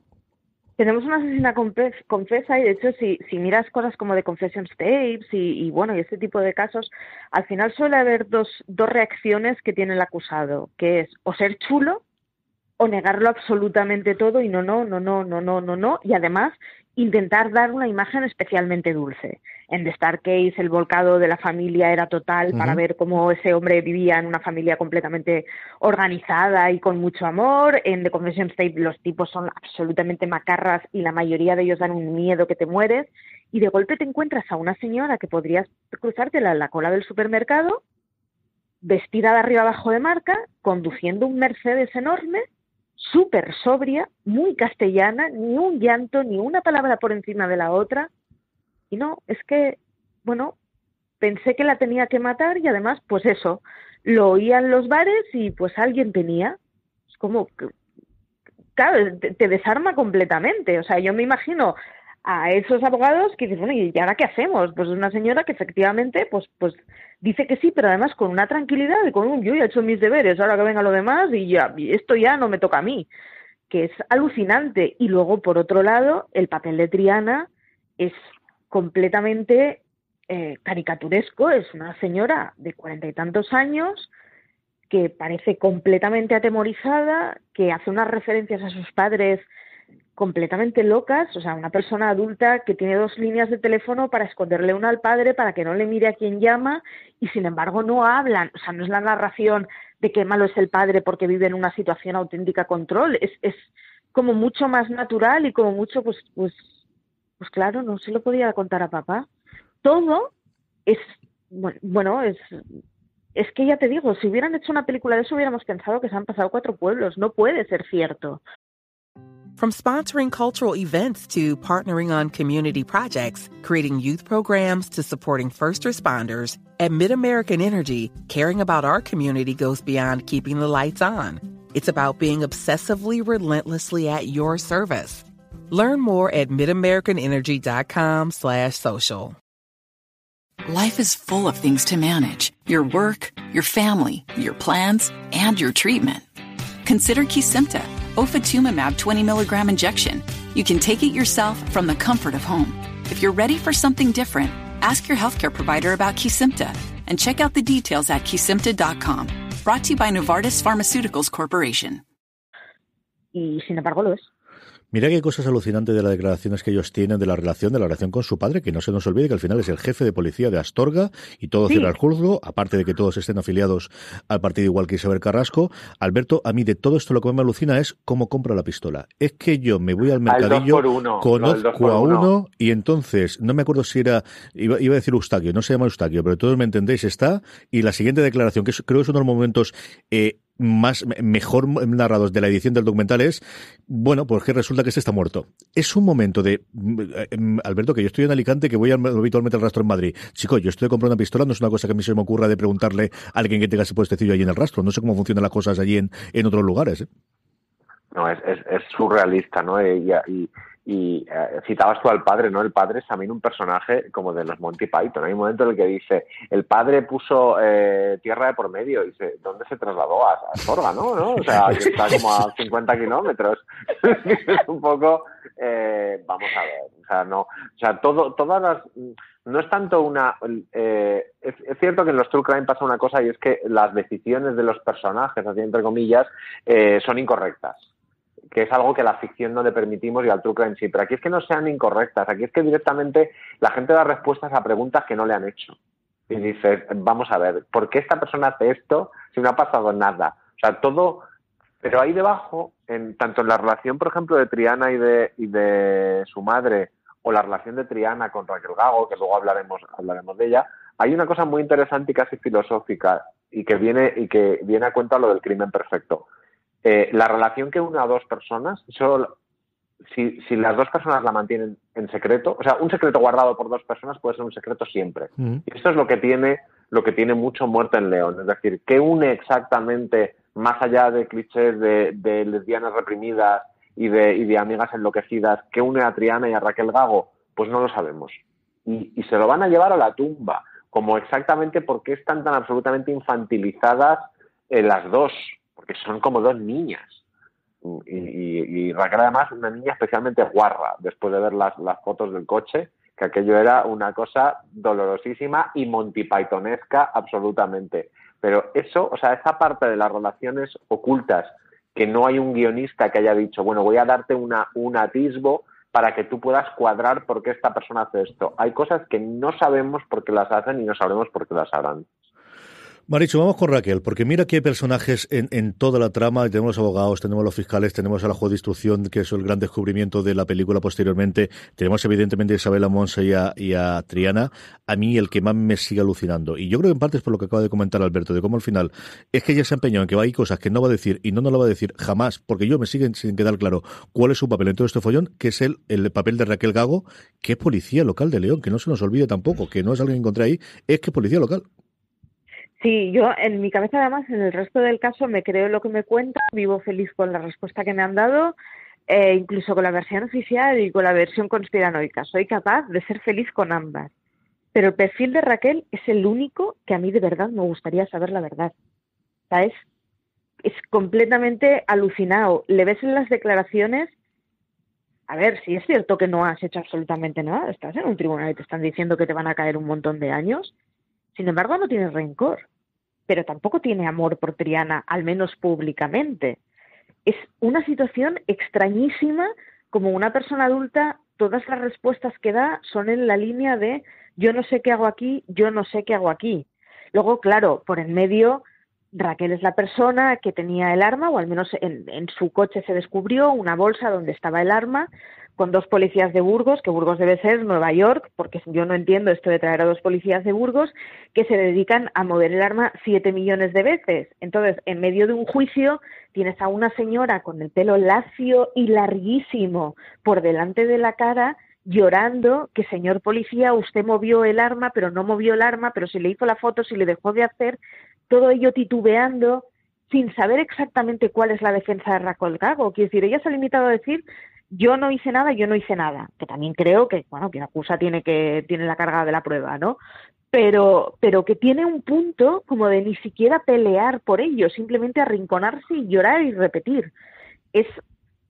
S2: Tenemos una asesina confesa y de hecho si, si miras cosas como de confession tapes y, bueno y este tipo de casos, al final suele haber dos, dos reacciones que tiene el acusado, que es o ser chulo o negarlo absolutamente todo y no, no, no, no, no, no, no, no, y además intentar dar una imagen especialmente dulce. En The Star Case el volcado de la familia era total para ver cómo ese hombre vivía en una familia completamente organizada y con mucho amor. En The Confession State los tipos son absolutamente macarras y la mayoría de ellos dan un miedo que te mueres. Y de golpe te encuentras a una señora que podrías cruzártela en la cola del supermercado, vestida de arriba abajo de marca, conduciendo un Mercedes enorme súper sobria, muy castellana, ni un llanto, ni una palabra por encima de la otra. No, es que, bueno, pensé que la tenía que matar y además, pues eso, lo oía en los bares y pues alguien tenía. Es como, claro, te, desarma completamente. O sea, yo me imagino a esos abogados que dicen, bueno, ¿y ahora qué hacemos? Pues una señora que efectivamente, pues, pues dice que sí, pero además con una tranquilidad y con un yo ya he hecho mis deberes, ahora que venga lo demás y ya, esto ya no me toca a mí, que es alucinante. Y luego, por otro lado, el papel de Triana es completamente eh, caricaturesco, es una señora de cuarenta y tantos años que parece completamente atemorizada, que hace unas referencias a sus padres completamente locas, o sea, una persona adulta que tiene dos líneas de teléfono para esconderle una al padre para que no le mire a quien llama y sin embargo no hablan, o sea, no es la narración de qué malo es el padre porque vive en una situación auténtica control, es, es como mucho más natural y como mucho, pues, pues, pues claro, no se lo podía contar a papá. Todo es, bueno, es, es que ya te digo, si hubieran hecho una película de eso hubiéramos pensado que se han pasado cuatro pueblos, no puede ser cierto.
S4: From sponsoring cultural events to partnering on community projects, creating youth programs to supporting first responders, at MidAmerican Energy, caring about our community goes beyond keeping the lights on. It's about being obsessively relentlessly at your service. Learn more at midamericanenergy.com slash social.
S5: Life is full of things to manage. Your work, your family, your plans, and your treatment. Consider Kesimpta ofatumumab 20 milligram injection. You can take it yourself from the comfort of home. If you're ready for something different, ask your healthcare provider about Kesimpta and check out the details at kesimpta.com. Brought to you by Novartis Pharmaceuticals Corporation.
S2: Y sin embargo lo es.
S1: Mira qué cosas alucinantes de las declaraciones que ellos tienen de la relación, de la relación con su padre, que no se nos olvide que al final es el jefe de policía de Astorga y todo cierra el juzgo, aparte de que todos estén afiliados al partido igual que Isabel Carrasco. Alberto, a mí de todo esto lo que me alucina es cómo compra la pistola. Es que yo me voy al mercadillo, conozco a uno y entonces, no me acuerdo si era, iba, a decir Eustaquio, no se llama Eustaquio, pero todos me entendéis, está, y la siguiente declaración, que creo que es uno de los momentos eh, más mejor narrados de la edición del documental es, bueno, pues que resulta que este está muerto. Es un momento de, mm, Alberto, que yo estoy en Alicante, que voy habitualmente al rastro en Madrid. Chico, yo estoy comprando una pistola, no es una cosa que a mí se me ocurra de preguntarle a alguien que tenga ese puestecillo allí en el rastro. No sé cómo funcionan las cosas allí en, en otros lugares. ¿eh?
S3: No, es, es, surrealista, ¿no? y, y eh, citabas tú al padre, ¿no? El padre es también un personaje como de los Monty Python. Hay un momento en el que dice, el padre puso eh, tierra de por medio y dice, ¿dónde se trasladó? A, a Sorga, ¿no? ¿no? O sea, que está como a 50 kilómetros. es un poco, eh, vamos a ver, o sea, no, o sea, todo, todas las, no es tanto una, eh, es, es, cierto que en los True Crime pasa una cosa y es que las decisiones de los personajes, así entre comillas, eh, son incorrectas que es algo que la ficción no le permitimos y al truco en sí. Pero aquí es que no sean incorrectas, aquí es que directamente la gente da respuestas a preguntas que no le han hecho. Y dices, vamos a ver, ¿por qué esta persona hace esto si no ha pasado nada? O sea, todo, pero ahí debajo, en, tanto en la relación, por ejemplo, de Triana y de, y de su madre, o la relación de Triana con Raquel Gago, que luego hablaremos, hablaremos de ella, hay una cosa muy interesante y casi filosófica y que viene, y que viene a cuenta lo del crimen perfecto. Eh, la relación que une a dos personas, solo, si, si, las dos personas la mantienen en secreto, o sea, un secreto guardado por dos personas puede ser un secreto siempre. Y esto es lo que tiene, lo que tiene mucho muerte en León. Es decir, ¿qué une exactamente, más allá de clichés de, de lesbianas reprimidas y de, y de amigas enloquecidas, qué une a Triana y a Raquel Gago? Pues no lo sabemos. Y, y se lo van a llevar a la tumba, como exactamente por qué están tan absolutamente infantilizadas eh, las dos, porque son como dos niñas. Y, y, y, Raquel además una niña especialmente guarra, después de ver las, las fotos del coche, que aquello era una cosa dolorosísima y Monty Pythonesca absolutamente. Pero eso, o sea, esa parte de las relaciones ocultas, que no hay un guionista que haya dicho, bueno, voy a darte una, un atisbo para que tú puedas cuadrar por qué esta persona hace esto. Hay cosas que no sabemos por qué las hacen y no sabremos por qué las harán.
S1: Marichu, vamos con Raquel, porque mira que hay personajes en, en, toda la trama. Tenemos abogados, tenemos los fiscales, tenemos a la juez de instrucción, que es el gran descubrimiento de la película posteriormente. Tenemos evidentemente a Isabela Monse y a, a, Triana. A mí el que más me sigue alucinando. Y yo creo que en parte es por lo que acaba de comentar Alberto, de cómo al final es que ella se ha empeñado en que hay cosas que no va a decir y no nos lo va a decir jamás, porque yo me siguen sin quedar claro cuál es su papel en todo este follón, que es el, el papel de Raquel Gago, que es policía local de León, que no se nos olvide tampoco, que no es alguien que encontré ahí, es que es policía local.
S2: Sí, yo en mi cabeza además, en el resto del caso, me creo lo que me cuenta, vivo feliz con la respuesta que me han dado, eh, incluso con la versión oficial y con la versión conspiranoica. Soy capaz de ser feliz con ambas. Pero el perfil de Raquel es el único que a mí de verdad me gustaría saber la verdad. ¿Sabes? Es completamente alucinado. Le ves en las declaraciones a ver, si es cierto que no has hecho absolutamente nada, estás en un tribunal y te están diciendo que te van a caer un montón de años, sin embargo no tienes rencor pero tampoco tiene amor por Triana, al menos públicamente. Es una situación extrañísima, como una persona adulta, todas las respuestas que da son en la línea de yo no sé qué hago aquí, yo no sé qué hago aquí. Luego, claro, por en medio, Raquel es la persona que tenía el arma, o al menos en, en su coche se descubrió una bolsa donde estaba el arma, con dos policías de Burgos, que Burgos debe ser Nueva York, porque yo no entiendo esto de traer a dos policías de Burgos, que se dedican a mover el arma siete millones de veces. Entonces, en medio de un juicio, tienes a una señora con el pelo lacio y larguísimo por delante de la cara, llorando que, señor policía, usted movió el arma, pero no movió el arma, pero si le hizo la foto, si le dejó de hacer, todo ello titubeando, sin saber exactamente cuál es la defensa de Raquel Gago. Quiero decir, ella se ha limitado a decir yo no hice nada, yo no hice nada, que también creo que, bueno, quien acusa tiene que, tiene la carga de la prueba, ¿no? Pero, pero que tiene un punto como de ni siquiera pelear por ello, simplemente arrinconarse y llorar y repetir. Es,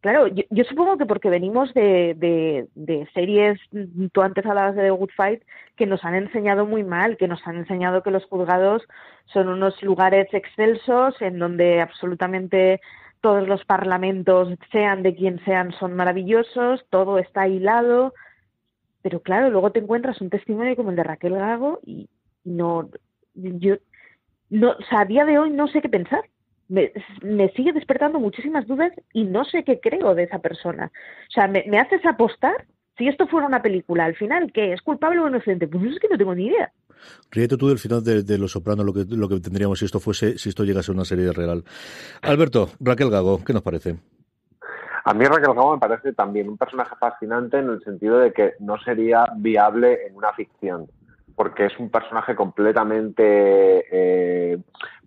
S2: claro, yo, supongo que porque venimos de, de, de series, tú antes hablabas de The Good Fight, que nos han enseñado muy mal, que nos han enseñado que los juzgados son unos lugares excelsos en donde absolutamente todos los parlamentos, sean de quien sean, son maravillosos, todo está hilado, pero claro, luego te encuentras un testimonio como el de Raquel Gago y no, yo, no, o sea, a día de hoy no sé qué pensar. Me, sigue despertando muchísimas dudas y no sé qué creo de esa persona. O sea, me, me haces apostar, si esto fuera una película, al final, ¿qué? ¿Es culpable o inocente? Pues es que no tengo ni idea.
S1: Ríete tú del final de, Los Sopranos, lo que, lo que tendríamos si esto fuese, si esto llegase a una serie real. Alberto, Raquel Gago, ¿qué nos parece?
S3: A mí Raquel Gago me parece también un personaje fascinante en el sentido de que no sería viable en una ficción, porque es un personaje completamente eh,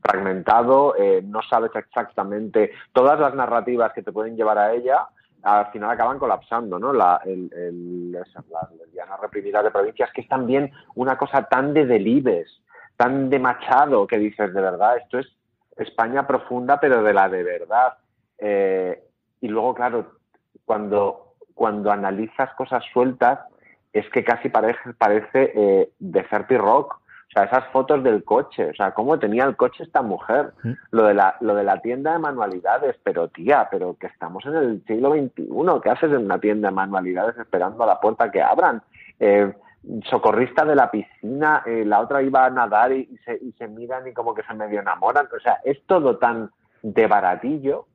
S3: fragmentado, eh, no sabes exactamente todas las narrativas que te pueden llevar a ella al final acaban colapsando, ¿no? La, el, el, de provincias, que es también una cosa tan de delibes, tan de machado, que dices, de verdad, esto es España profunda, pero de la de verdad. Eh, y luego, claro, cuando, cuando analizas cosas sueltas, es que casi parece, parece eh, rock. O sea, esas fotos del coche, o sea, cómo tenía el coche esta mujer. Mm. Lo de la, lo de la tienda de manualidades, pero tía, pero que estamos en el siglo XXI, ¿qué haces en una tienda de manualidades esperando a la puerta que abran? Eh, socorrista de la piscina, eh, la otra iba a nadar y, se, y se miran y como que se medio enamoran. O sea, es todo tan de baratillo.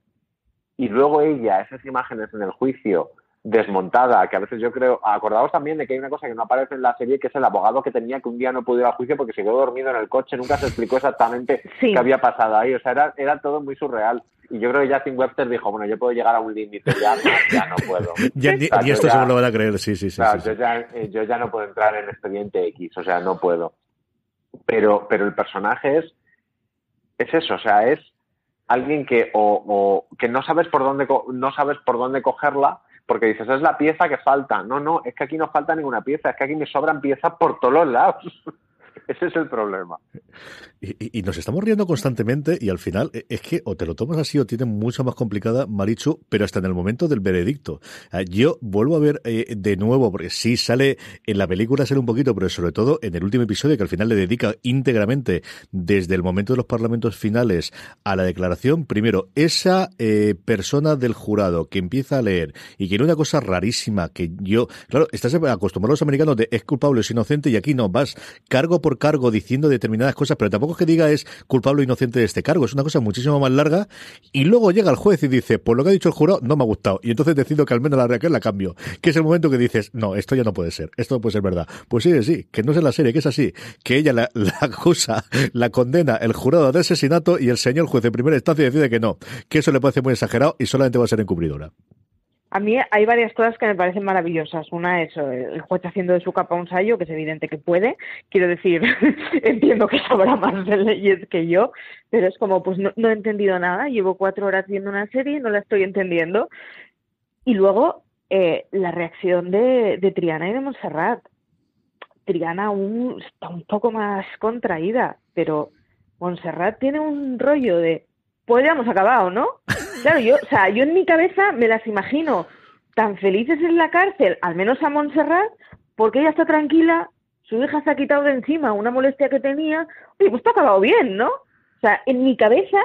S3: Y luego ella, esas imágenes en el juicio, desmontada, que a veces yo creo, acordaos también de que hay una cosa que no aparece en la serie, que es el abogado que tenía que un día no pudo ir al juicio porque se quedó dormido en el coche, nunca se explicó exactamente qué había pasado ahí, o sea, era, era todo muy surreal. Y yo creo que Justin Webster dijo, bueno, yo puedo llegar a un límite, ya, ya no puedo.
S1: y esto se lo van a creer, sí, sí, sí.
S3: Yo, ya, eh, yo ya no puedo entrar en expediente X, o sea, no puedo. Pero, pero el personaje es, es eso, o sea, es alguien que o, o que no sabes por dónde no sabes por dónde cogerla porque dices, es la pieza que falta. No, no, es que aquí no falta ninguna pieza, es que aquí me sobran piezas por todos los lados. Ese es el problema.
S1: Y, nos estamos riendo constantemente y al final e, es que o te lo tomas así o tiene mucho más complicada, Marichu, pero hasta en el momento del veredicto. Ah, yo vuelvo a ver eh, de nuevo, porque sí sale en la película, sale un poquito, pero sobre todo en el último episodio que al final le dedica íntegramente desde el momento de los parlamentos finales a la declaración. Primero, esa eh, persona del jurado que empieza a leer y que una cosa rarísima que yo, claro, estás acostumbrado a los americanos de es culpable es inocente y aquí no, vas cargo por cargo diciendo determinadas cosas, pero tampoco es que diga es culpable o inocente de este cargo, es una cosa muchísimo más larga. Y luego llega el juez y dice, por lo que ha dicho el jurado, no me ha gustado y entonces decido que al menos la reacción la cambio, que es el momento que dices, no, esto ya no puede ser, esto no puede ser verdad. Pues sí, sí, que no es en la serie, que es así, que ella la, acusa, la condena el jurado de asesinato y el señor juez de primera instancia decide que no, que eso le parece muy exagerado y solamente va a ser encubridora.
S2: A mí hay varias cosas que me parecen maravillosas. Una es eh, el juez haciendo de su capa un sallo, que es evidente que puede. Quiero decir, entiendo que sabrá más de leyes que yo, pero es como, pues no, he entendido nada. Llevo cuatro horas viendo una serie y no la estoy entendiendo. Y luego eh, la reacción de, de Triana y de Montserrat. Triana aún está un poco más contraída, pero Montserrat tiene un rollo de, pues ya hemos acabado, ¿no? Claro, yo, o sea, yo en mi cabeza me las imagino tan felices en la cárcel, al menos a Montserrat, porque ella está tranquila, su hija se ha quitado de encima una molestia que tenía, oye, pues está acabado bien, ¿no? O sea, en mi cabeza,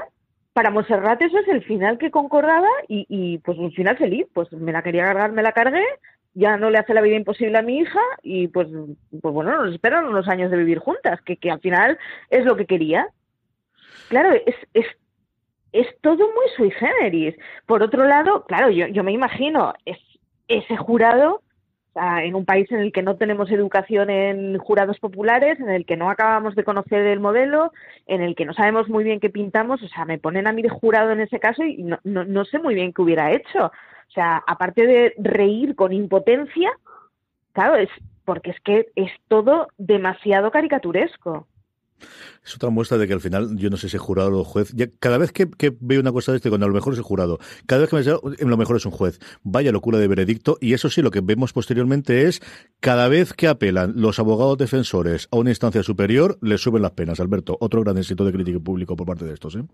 S2: para Montserrat eso es el final que concordaba y, y pues un final feliz, pues me la quería cargar, me la cargué, ya no le hace la vida imposible a mi hija y pues, pues bueno, nos esperan unos años de vivir juntas, que, que al final es lo que quería. Claro, es, es es todo muy sui generis. Por otro lado, claro, yo, yo me imagino es, ese jurado en un país en el que no tenemos educación en jurados populares, en el que no acabamos de conocer el modelo, en el que no sabemos muy bien qué pintamos, o sea, me ponen a mí de jurado en ese caso y no, no, no sé muy bien qué hubiera hecho. O sea, aparte de reír con impotencia, claro, es porque es que es todo demasiado caricaturesco.
S1: Es otra muestra de que al final, yo no sé si es jurado o juez, cada vez que, veo una cosa de este, cuando a lo mejor es el jurado, cada vez que me dice, lo mejor es un juez, vaya locura de veredicto, y eso sí, lo que vemos posteriormente es, cada vez que apelan los abogados defensores a una instancia superior, le suben las penas. Alberto, otro gran éxito de crítica público por parte de estos, ¿eh?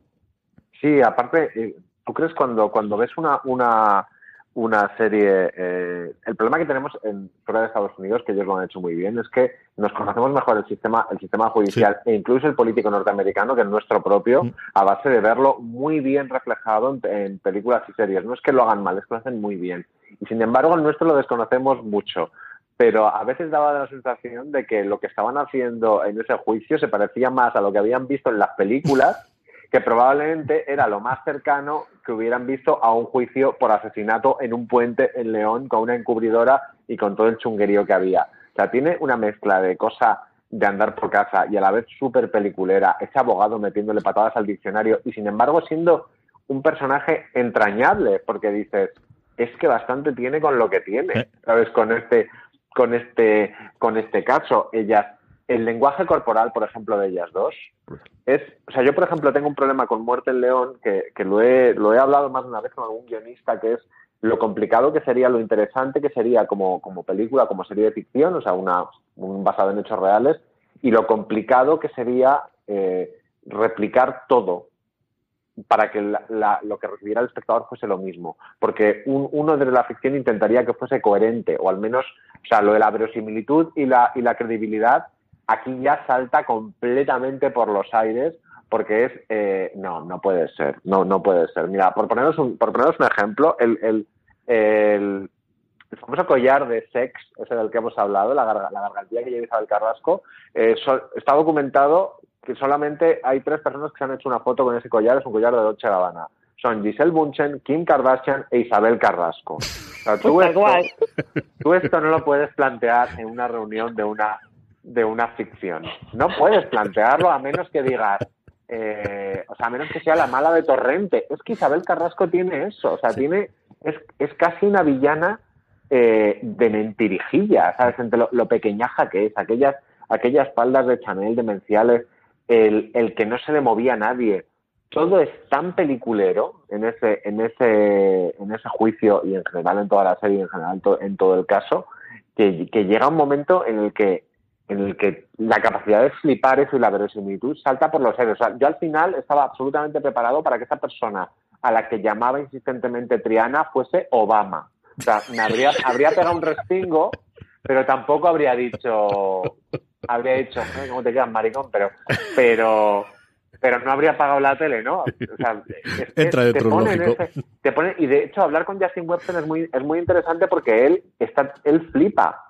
S3: Sí, aparte, eh, ¿tú crees cuando, cuando ves una, una una serie. Eh, el problema que tenemos en fuera de Estados Unidos, que ellos lo han hecho muy bien, es que nos conocemos mejor el sistema, el sistema judicial e incluso el político norteamericano que el nuestro propio, mm. a base de verlo muy bien reflejado en, películas y series. No es que lo hagan mal, es que lo hacen muy bien. Y sin embargo, el nuestro lo desconocemos mucho. Pero a veces daba la sensación de que lo que estaban haciendo en ese juicio se parecía más a lo que habían visto en las películas que probablemente era lo más cercano que hubieran visto a un juicio por asesinato en un puente en León con una encubridora y con todo el chunguerío que había. O sea, tiene una mezcla de cosa de andar por casa y a la vez súper peliculera, ese abogado metiéndole patadas al diccionario y sin embargo siendo un personaje entrañable, porque dices, es que bastante tiene con lo que tiene, ¿sabes? Con este, con este, con este caso. Ella el lenguaje corporal, por ejemplo, de ellas dos, es, o sea, yo por ejemplo tengo un problema con Muerte en León, que, que lo, he, lo he hablado más de una vez con algún guionista, que es lo complicado que sería, lo interesante que sería como, como película, como serie de ficción, o sea, una, un basado en hechos reales, y lo complicado que sería eh, replicar todo para que lo que recibiera el espectador fuese lo mismo. Porque uno de la ficción intentaría que fuese coherente, o al menos, o sea, lo de la verosimilitud y la, y la credibilidad aquí ya salta completamente por los aires porque es eh, no no puede ser no no puede ser. Mira por poneros un por poneros un ejemplo el, el, el, famoso collar de sex ese del que hemos hablado la, la gargantilla que lleva Isabel Carrasco eh, está documentado que solamente hay tres personas que se han hecho una foto con ese collar es un collar de Dolce Gabbana. Son Giselle Bunchen, Kim Kardashian e Isabel Carrasco. tú, esto, no lo puedes plantear en una reunión de una, de una ficción. No puedes plantearlo a menos que digas, eh, o sea, a menos que sea la mala de Torrente. Es que Isabel Carrasco tiene eso, o sea, tiene, es, es casi una villana eh, de mentirijilla, ¿sabes? Entre lo, lo, pequeñaja que es, aquellas, aquellas faldas de Chanel demenciales, el, el que no se le movía a nadie, todo es tan peliculero en ese, en ese, en ese juicio y en general en toda la serie en general en todo el caso, que, llega un momento en el que en el que la capacidad de flipar eso y la verosimilitud salta por los aires. O sea, yo al final estaba absolutamente preparado para que esa persona a la que llamaba insistentemente Triana fuese Obama. O sea, me habría, habría pegado un respingo, pero tampoco habría dicho, habría dicho, ¿cómo te quedas, maricón? Pero, pero, pero no habría pagado la tele, ¿no? O sea,
S1: Entra te ponen
S3: te pone, y de hecho hablar con Justin Webster es muy, es muy interesante porque él está, él flipa.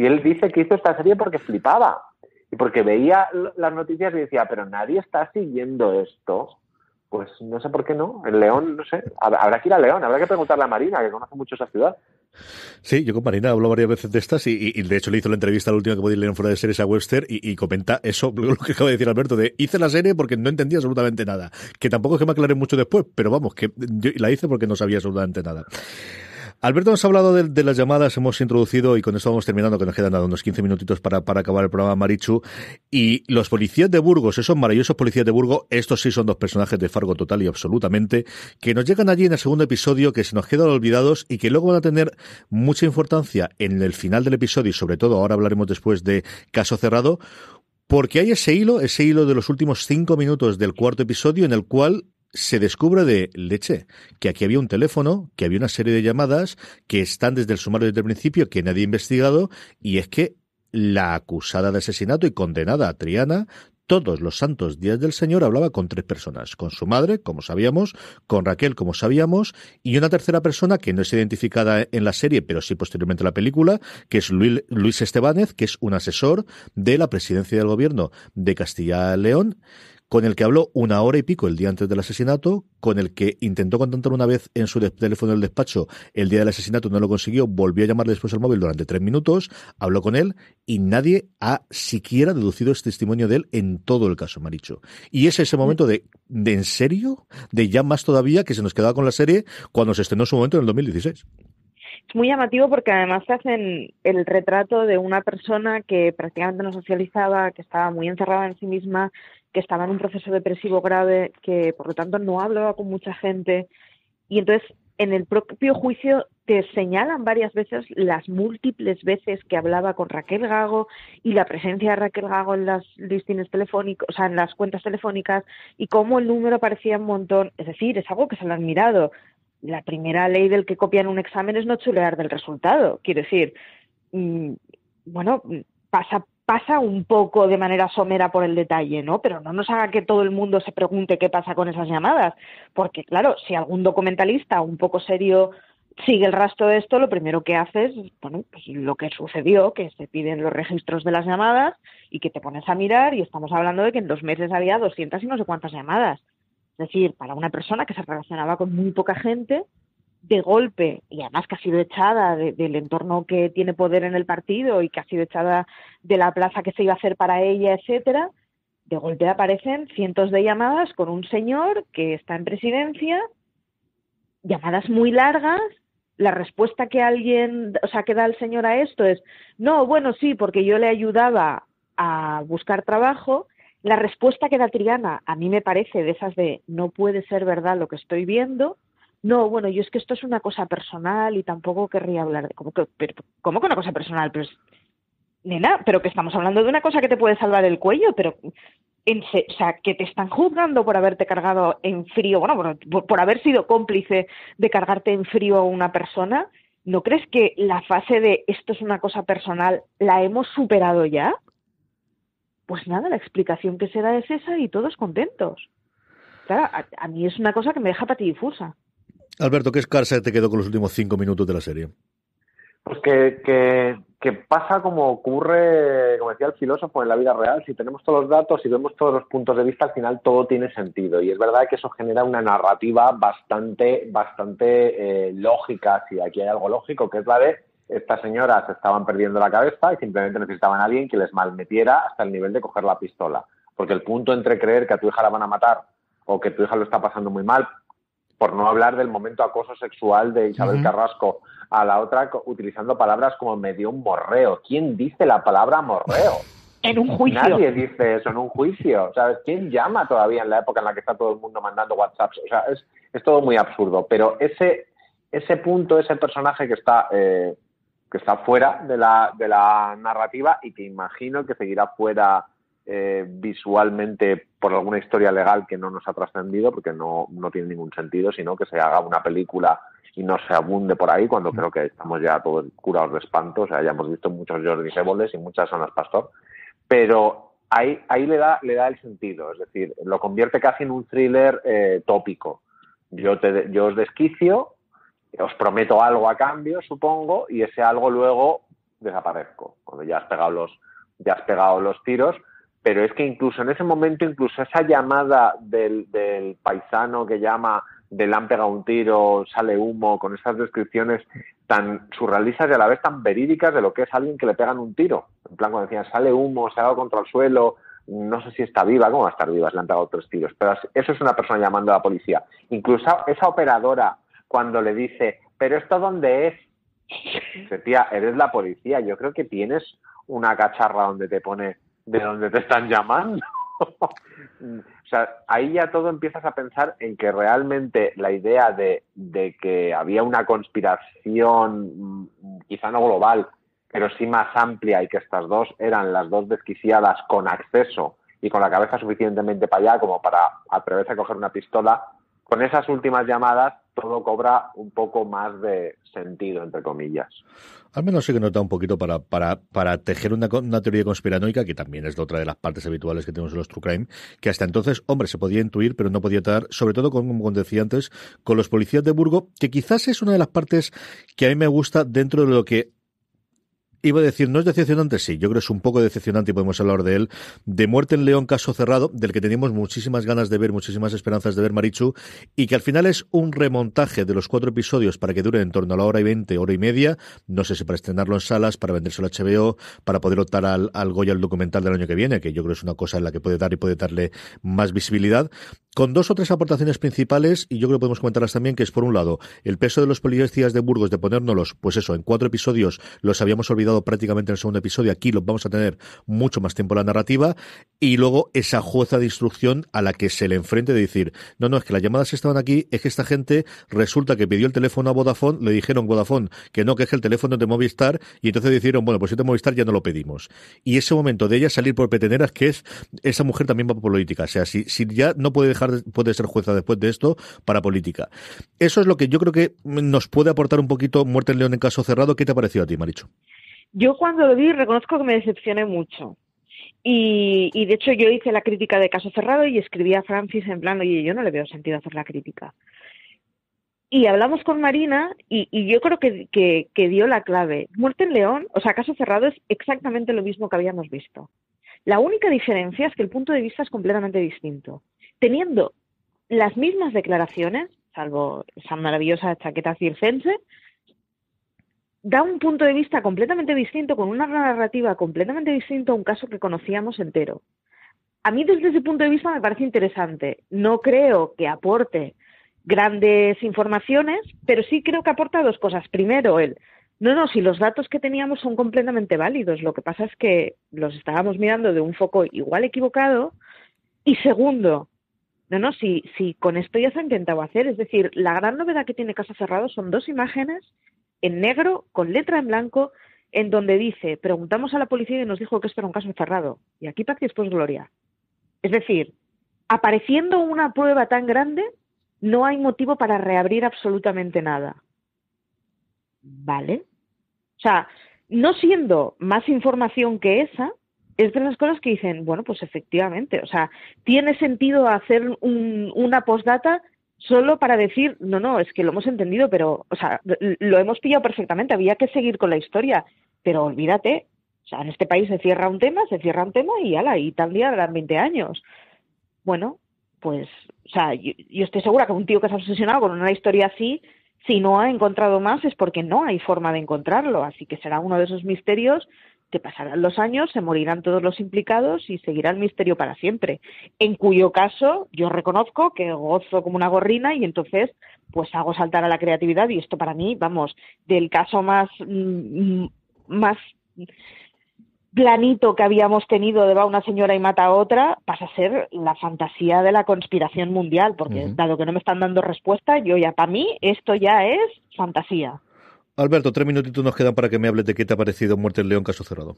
S3: Y él dice que hizo esta serie porque flipaba. Y porque veía las noticias y decía, pero nadie está siguiendo esto. Pues no sé por qué no. El León, no sé. Habrá que ir a León, habrá que preguntarle a Marina, que conoce mucho esa ciudad.
S1: Sí, yo con Marina hablo varias veces de estas y, de hecho le hizo la entrevista la última que podéis leer en fuera de series a Webster y, comenta eso, lo que acaba de decir Alberto, de hice la serie porque no entendía absolutamente nada. Que tampoco es que me aclare mucho después, pero vamos, que yo la hice porque no sabía absolutamente nada. Alberto, nos ha hablado de, las llamadas, hemos introducido y con esto vamos terminando, que nos quedan nada, unos 15 minutitos para, para acabar el programa Marichu. Y los policías de Burgos, esos maravillosos policías de Burgos, estos sí son dos personajes de Fargo total y absolutamente, que nos llegan allí en el segundo episodio, que se nos quedan olvidados y que luego van a tener mucha importancia en el final del episodio y sobre todo, ahora hablaremos después de Caso Cerrado, porque hay ese hilo, ese hilo de los últimos cinco minutos del cuarto episodio en el cual se descubre de leche que aquí había un teléfono, que había una serie de llamadas que están desde el sumario desde el principio que nadie ha investigado y es que la acusada de asesinato y condenada a Triana todos los santos días del Señor hablaba con tres personas, con su madre, como sabíamos, con Raquel, como sabíamos, y una tercera persona que no es identificada en la serie, pero sí posteriormente en la película, que es Luis Estebanez, que es un asesor de la presidencia del gobierno de Castilla-León, con el que habló una hora y pico el día antes del asesinato, con el que intentó contactar una vez en su teléfono del despacho el día del asesinato, no lo consiguió, volvió a llamarle después al móvil durante tres minutos, habló con él y nadie ha siquiera deducido este testimonio de él en todo el caso, Maricho. Y es ese momento de, de en serio, de ya más todavía que se nos quedaba con la serie cuando se estrenó su momento en el 2016
S2: es muy llamativo porque además hacen el retrato de una persona que prácticamente no socializaba, que estaba muy encerrada en sí misma que estaba en un proceso depresivo grave, que por lo tanto no hablaba con mucha gente. Y entonces en el propio juicio te señalan varias veces las múltiples veces que hablaba con Raquel Gago y la presencia de Raquel Gago en las listines telefónicos, o sea, en las cuentas telefónicas y cómo el número parecía un montón. Es decir, es algo que se lo han mirado. La primera ley del que copian un examen es no chulear del resultado. Quiero decir, mm, bueno, pasa pasa un poco de manera somera por el detalle, ¿no? Pero no nos haga que todo el mundo se pregunte qué pasa con esas llamadas, porque claro, si algún documentalista un poco serio sigue el rastro de esto, lo primero que hace es, bueno, pues lo que sucedió, que se piden los registros de las llamadas y que te pones a mirar y estamos hablando de que en dos meses había 200 y no sé cuántas llamadas. Es decir, para una persona que se relacionaba con muy poca gente, de golpe, y además que ha sido echada del entorno que tiene poder en el partido y que ha sido echada de la plaza que se iba a hacer para ella, etcétera, de golpe aparecen cientos de llamadas con un señor que está en presidencia, llamadas muy largas. La respuesta que alguien, o sea, que da el señor a esto es, no, bueno, sí, porque yo le ayudaba a buscar trabajo. La respuesta que da Triana a mí me parece de esas de, no puede ser verdad lo que estoy viendo no, bueno, yo es que esto es una cosa personal y tampoco querría hablar de, ¿cómo que, pero, ¿cómo que una cosa personal? Pero nena, pero que estamos hablando de una cosa que te puede salvar el cuello, pero, en, o sea, que te están juzgando por haberte cargado en frío, bueno, por, por haber sido cómplice de cargarte en frío a una persona, ¿no crees que la fase de esto es una cosa personal la hemos superado ya? pues nada, la explicación que se da es esa y todos contentos. Claro, a, mí es una cosa que me deja patidifusa.
S1: Alberto, ¿qué escarsa te quedó con los últimos cinco minutos de la serie?
S3: Pues que, que, pasa como ocurre, como decía el filósofo, en la vida real. Si tenemos todos los datos y vemos todos los puntos de vista, al final todo tiene sentido. Y es verdad que eso genera una narrativa bastante, bastante eh, lógica, si aquí hay algo lógico, que es la de estas señoras estaban perdiendo la cabeza y simplemente necesitaban a alguien que les malmetiera hasta el nivel de coger la pistola. Porque el punto entre creer que a tu hija la van a matar o que tu hija lo está pasando muy mal, por no hablar del momento acoso sexual de Isabel Carrasco a la otra utilizando palabras como me dio un morreo. ¿Quién dice la palabra morreo?
S2: En un juicio.
S3: Nadie dice eso en un juicio. ¿Sabes? ¿Quién llama todavía en la época en la que está todo el mundo mandando WhatsApps? O sea, es, es todo muy absurdo. Pero ese, ese punto, ese personaje que está eh, que está fuera de la, de la narrativa y que imagino que seguirá fuera eh, visualmente por alguna historia legal que no nos ha trascendido, porque no, no tiene ningún sentido, sino que se haga una película y no se abunde por ahí, cuando creo que estamos ya todos curados de espanto, o sea, ya hemos visto muchos Jordi Seboles y muchas zonas Pastor, pero ahí, ahí le, da, le da el sentido, es decir, lo convierte casi en un thriller eh, tópico. Yo, te, yo os desquicio, os prometo algo a cambio, supongo, y ese algo luego desaparezco, cuando ya has pegado los, ya has pegado los tiros, pero es que incluso en ese momento, incluso esa llamada del, del paisano que llama de le han pegado un tiro, sale humo, con esas descripciones tan surrealistas y a la vez tan verídicas de lo que es alguien que le pegan un tiro. En plan, cuando decían, sale humo, se ha dado contra el suelo, no sé si está viva, ¿cómo va a estar viva? Le han pegado tres tiros. Pero eso es una persona llamando a la policía. Incluso esa operadora cuando le dice, pero esto dónde es? Dice, tía, eres la policía, yo creo que tienes una cacharra donde te pone de dónde te están llamando. sea, ahí ya todo empiezas a pensar en que realmente la idea de, de que había una conspiración, mm, quizá no global, pero sí más amplia y que estas dos eran las dos desquiciadas con acceso y con la cabeza suficientemente para allá como para atreverse a coger una pistola, con esas últimas llamadas todo cobra un poco más de sentido, entre comillas.
S1: Al menos sí que nota un poquito para, para, para tejer una, teoría conspiranoica, que también es de otra de las partes habituales que tenemos en los True Crime, que hasta entonces, hombre, se podía intuir, pero no podía estar, sobre todo, como decía antes, con los policías de Burgo, que quizás es una de las partes que a mí me gusta dentro de lo que Iba a decir, no es decepcionante, sí, yo creo que es un poco decepcionante y podemos hablar de él. De Muerte en León, caso cerrado, del que teníamos muchísimas ganas de ver, muchísimas esperanzas de ver Marichu, y que al final es un remontaje de los cuatro episodios para que dure en torno a la hora y veinte, hora y media. No sé si para estrenarlo en salas, para vendérselo a HBO, para poder optar al, al Goya al documental del año que viene, que yo creo que es una cosa en la que puede dar y puede darle más visibilidad con dos o tres aportaciones principales, y yo creo que podemos comentarlas también, que es por un lado, el peso de los policías de Burgos de ponérnoslos, pues eso, en cuatro episodios los habíamos olvidado prácticamente en el segundo episodio, aquí los vamos a tener mucho más tiempo la narrativa, y luego esa jueza de instrucción a la que se le enfrente de decir, no, no, es que las llamadas estaban aquí, es que esta gente resulta que pidió el teléfono a Vodafone, le dijeron Vodafone que no, que es el teléfono de Movistar, y entonces dijeron, bueno, pues si de Movistar ya no lo pedimos. Y ese momento de ella salir por peteneras, que es, esa mujer también va por política, o sea, si, ya no puede dejar puede ser jueza después de esto para política. Eso es lo que yo creo que nos puede aportar un poquito Muerte en León en caso cerrado. ¿Qué te ha parecido a ti, Maricho?
S2: Yo cuando lo vi reconozco que me decepcioné mucho. Y, de hecho yo hice la crítica de caso cerrado y escribí a Francis en plan, oye, yo no le veo sentido hacer la crítica. Y hablamos con Marina y, yo creo que, que, dio la clave. Muerte en León, o sea, caso cerrado es exactamente lo mismo que habíamos visto. La única diferencia es que el punto de vista es completamente distinto. Teniendo las mismas declaraciones, salvo esa maravillosa chaqueta circense, da un punto de vista completamente distinto, con una narrativa completamente distinta a un caso que conocíamos entero. A mí desde ese punto de vista me parece interesante. No creo que aporte grandes informaciones, pero sí creo que aporta dos cosas. Primero, el, no, no, si los datos que teníamos son completamente válidos, lo que pasa es que los estábamos mirando de un foco igual equivocado. Y segundo, no, no, si, si con esto ya se ha intentado hacer. Es decir, la gran novedad que tiene Casa Cerrado son dos imágenes en negro, con letra en blanco, en donde dice, preguntamos a la policía y nos dijo que esto era un caso cerrado. Y aquí paz y después gloria. Es decir, apareciendo una prueba tan grande, no hay motivo para reabrir absolutamente nada. ¿Vale? O sea, no siendo más información que esa, es de las cosas que dicen, bueno, pues efectivamente, o sea, tiene sentido hacer un, una postdata solo para decir, no, no, es que lo hemos entendido, pero, o sea, lo hemos pillado perfectamente, había que seguir con la historia, pero olvídate, o sea, en este país se cierra un tema, se cierra un tema y ala, y tal día dan 20 años. Bueno, pues, o sea, yo, yo estoy segura que un tío que se ha obsesionado con una historia así, si no ha encontrado más es porque no hay forma de encontrarlo, así que será uno de esos misterios que pasarán los años, se morirán todos los implicados y seguirá el misterio para siempre. En cuyo caso yo reconozco que gozo como una gorrina y entonces pues hago saltar a la creatividad y esto para mí, vamos, del caso más mm, más planito que habíamos tenido de va una señora y mata a otra pasa a ser la fantasía de la conspiración mundial, porque dado que no me están dando respuesta, yo ya para mí esto ya es fantasía.
S1: Alberto, tres minutitos nos quedan para que me hables de qué te ha parecido Muerte en León, caso cerrado.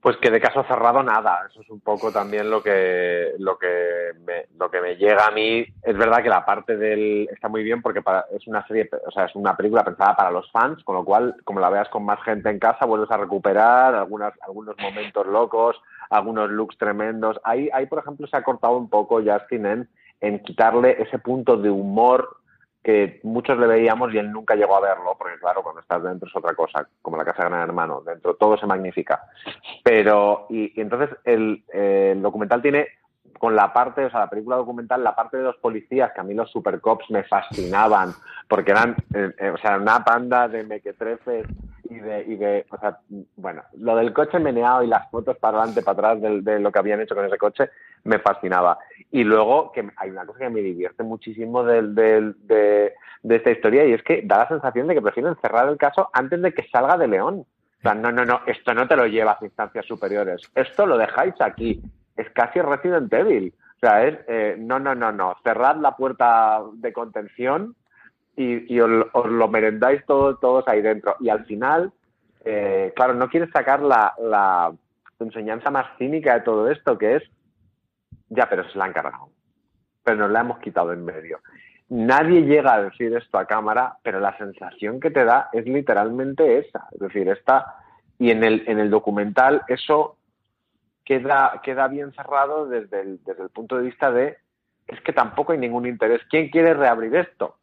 S3: Pues que de caso cerrado nada, eso es un poco también lo que lo que me, lo que me llega a mí. Es verdad que la parte del está muy bien porque es una serie, o sea, es una película pensada para los fans, con lo cual, como la veas con más gente en casa, vuelves a recuperar algunos momentos locos, algunos looks tremendos. Ahí, ahí por ejemplo, se ha cortado un poco Justin en quitarle ese punto de humor que muchos le veíamos y él nunca llegó a verlo, porque claro, cuando estás dentro es otra cosa, como la casa de Gran Hermano, dentro todo se magnifica. Pero, y, entonces el, documental tiene con la parte, o sea, la película documental, la parte de los policías, que a mí los supercops me fascinaban, porque eran, eh, eh, o sea, una panda de mequetrefes y de, y de, o sea, bueno, lo del coche meneado y las fotos para adelante, para atrás de, de, lo que habían hecho con ese coche, me fascinaba. Y luego, que hay una cosa que me divierte muchísimo de, de, de esta historia y es que da la sensación de que prefieren cerrar el caso antes de que salga de León. No, no, no, esto no te lo llevas a instancias superiores, esto lo dejáis aquí. Es casi Resident Evil. O sea, es, eh, no, no, no, no, cerrad la puerta de contención y, os, lo merendáis todos, todos ahí dentro. Y al final, eh, claro, no quieres sacar la, la enseñanza más cínica de todo esto, que es, ya, pero se la han cargado. Pero nos la hemos quitado en medio. Nadie llega a decir esto a cámara, pero la sensación que te da es literalmente esa. Es decir, esta, y en el, en el documental eso queda, queda bien cerrado desde el, desde el punto de vista de es que tampoco hay ningún interés. ¿Quién quiere reabrir esto?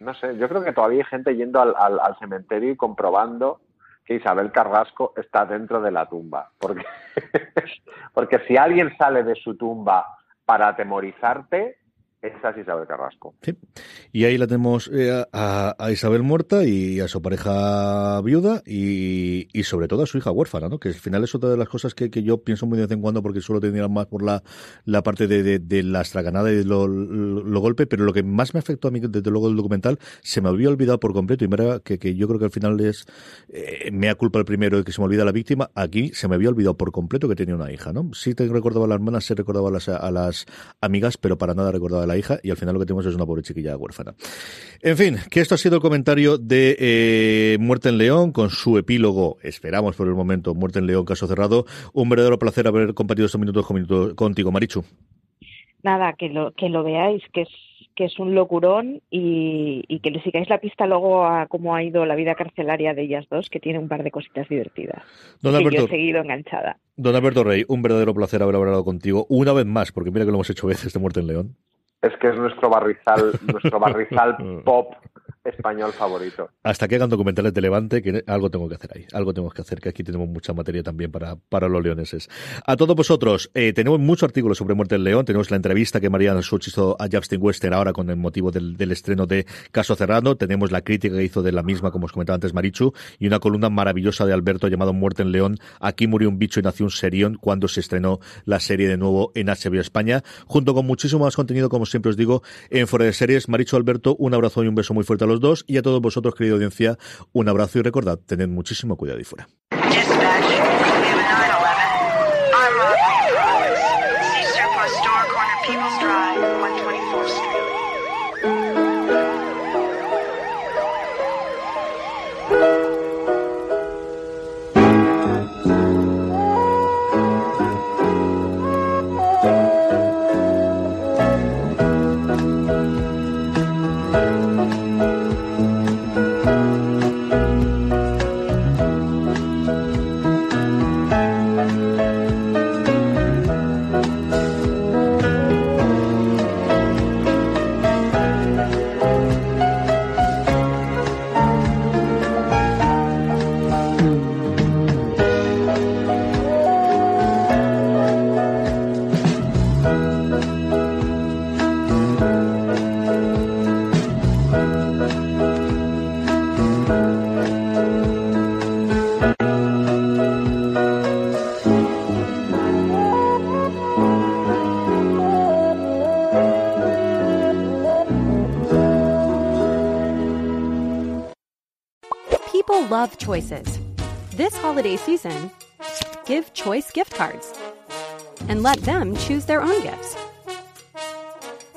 S3: no sé, yo creo que todavía hay gente yendo al, al, cementerio y comprobando que Isabel Carrasco está dentro de la tumba. Porque, porque si alguien sale de su tumba para atemorizarte, esa es Isabel Carrasco.
S1: Sí. Y ahí la tenemos eh, a, Isabel muerta y a su pareja viuda y, y, sobre todo a su hija huérfana, ¿no? Que al final es otra de las cosas que, que yo pienso muy de vez en cuando porque suelo tener más por la, la parte de, de, la estraganada y lo, lo, golpe, pero lo que más me afectó a mí desde luego del documental se me había olvidado por completo y mira que, que yo creo que al final es eh, me ha culpa el primero de que se me olvida la víctima, aquí se me había olvidado por completo que tenía una hija, ¿no? Sí te recordaba a las hermanas, sí recordaba a las, a las amigas, pero para nada recordaba a la hija y al final lo que tenemos es una pobre chiquilla huérfana. En fin, que esto ha sido el comentario de eh, Muerte en León con su epílogo, esperamos por el momento, Muerte en León, caso cerrado. Un verdadero placer haber compartido estos minutos, contigo, Marichu.
S2: Nada, que lo, que lo veáis, que es que es un locurón y, que le sigáis la pista luego a cómo ha ido la vida carcelaria de ellas dos, que tiene un par de cositas divertidas. Don Alberto, yo he seguido enganchada.
S1: Don Alberto Rey, un verdadero placer haber hablado contigo una vez más, porque mira que lo hemos hecho veces de Muerte en León
S3: es que es nuestro barrizal, nuestro barrizal pop español favorito.
S1: Hasta que hagan documentales de Levante, que algo tengo que hacer ahí. Algo tengo que hacer, que aquí tenemos mucha materia también para, para los leoneses. A todos vosotros, eh, tenemos muchos artículos sobre Muerte del León. Tenemos la entrevista que Mariana Such hizo a Justin Wester ahora con el motivo del, del, estreno de Caso Cerrado. Tenemos la crítica que hizo de la misma, como os comentaba antes Marichu, y una columna maravillosa de Alberto llamado Muerte en León. Aquí murió un bicho y nació un serión cuando se estrenó la serie de nuevo en HBO España, junto con muchísimo más contenido, como siempre os digo, en Fuera de Series. Marichu Alberto, un abrazo y un beso muy fuerte a los dos y a todos vosotros, querida audiencia, un abrazo y recordad, tened muchísimo cuidado y fuera.
S6: Choices. This holiday season, give Choice gift cards and let them choose their own gifts.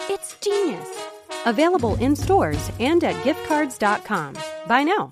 S6: It's genius. Available in stores and at giftcards.com. Buy now.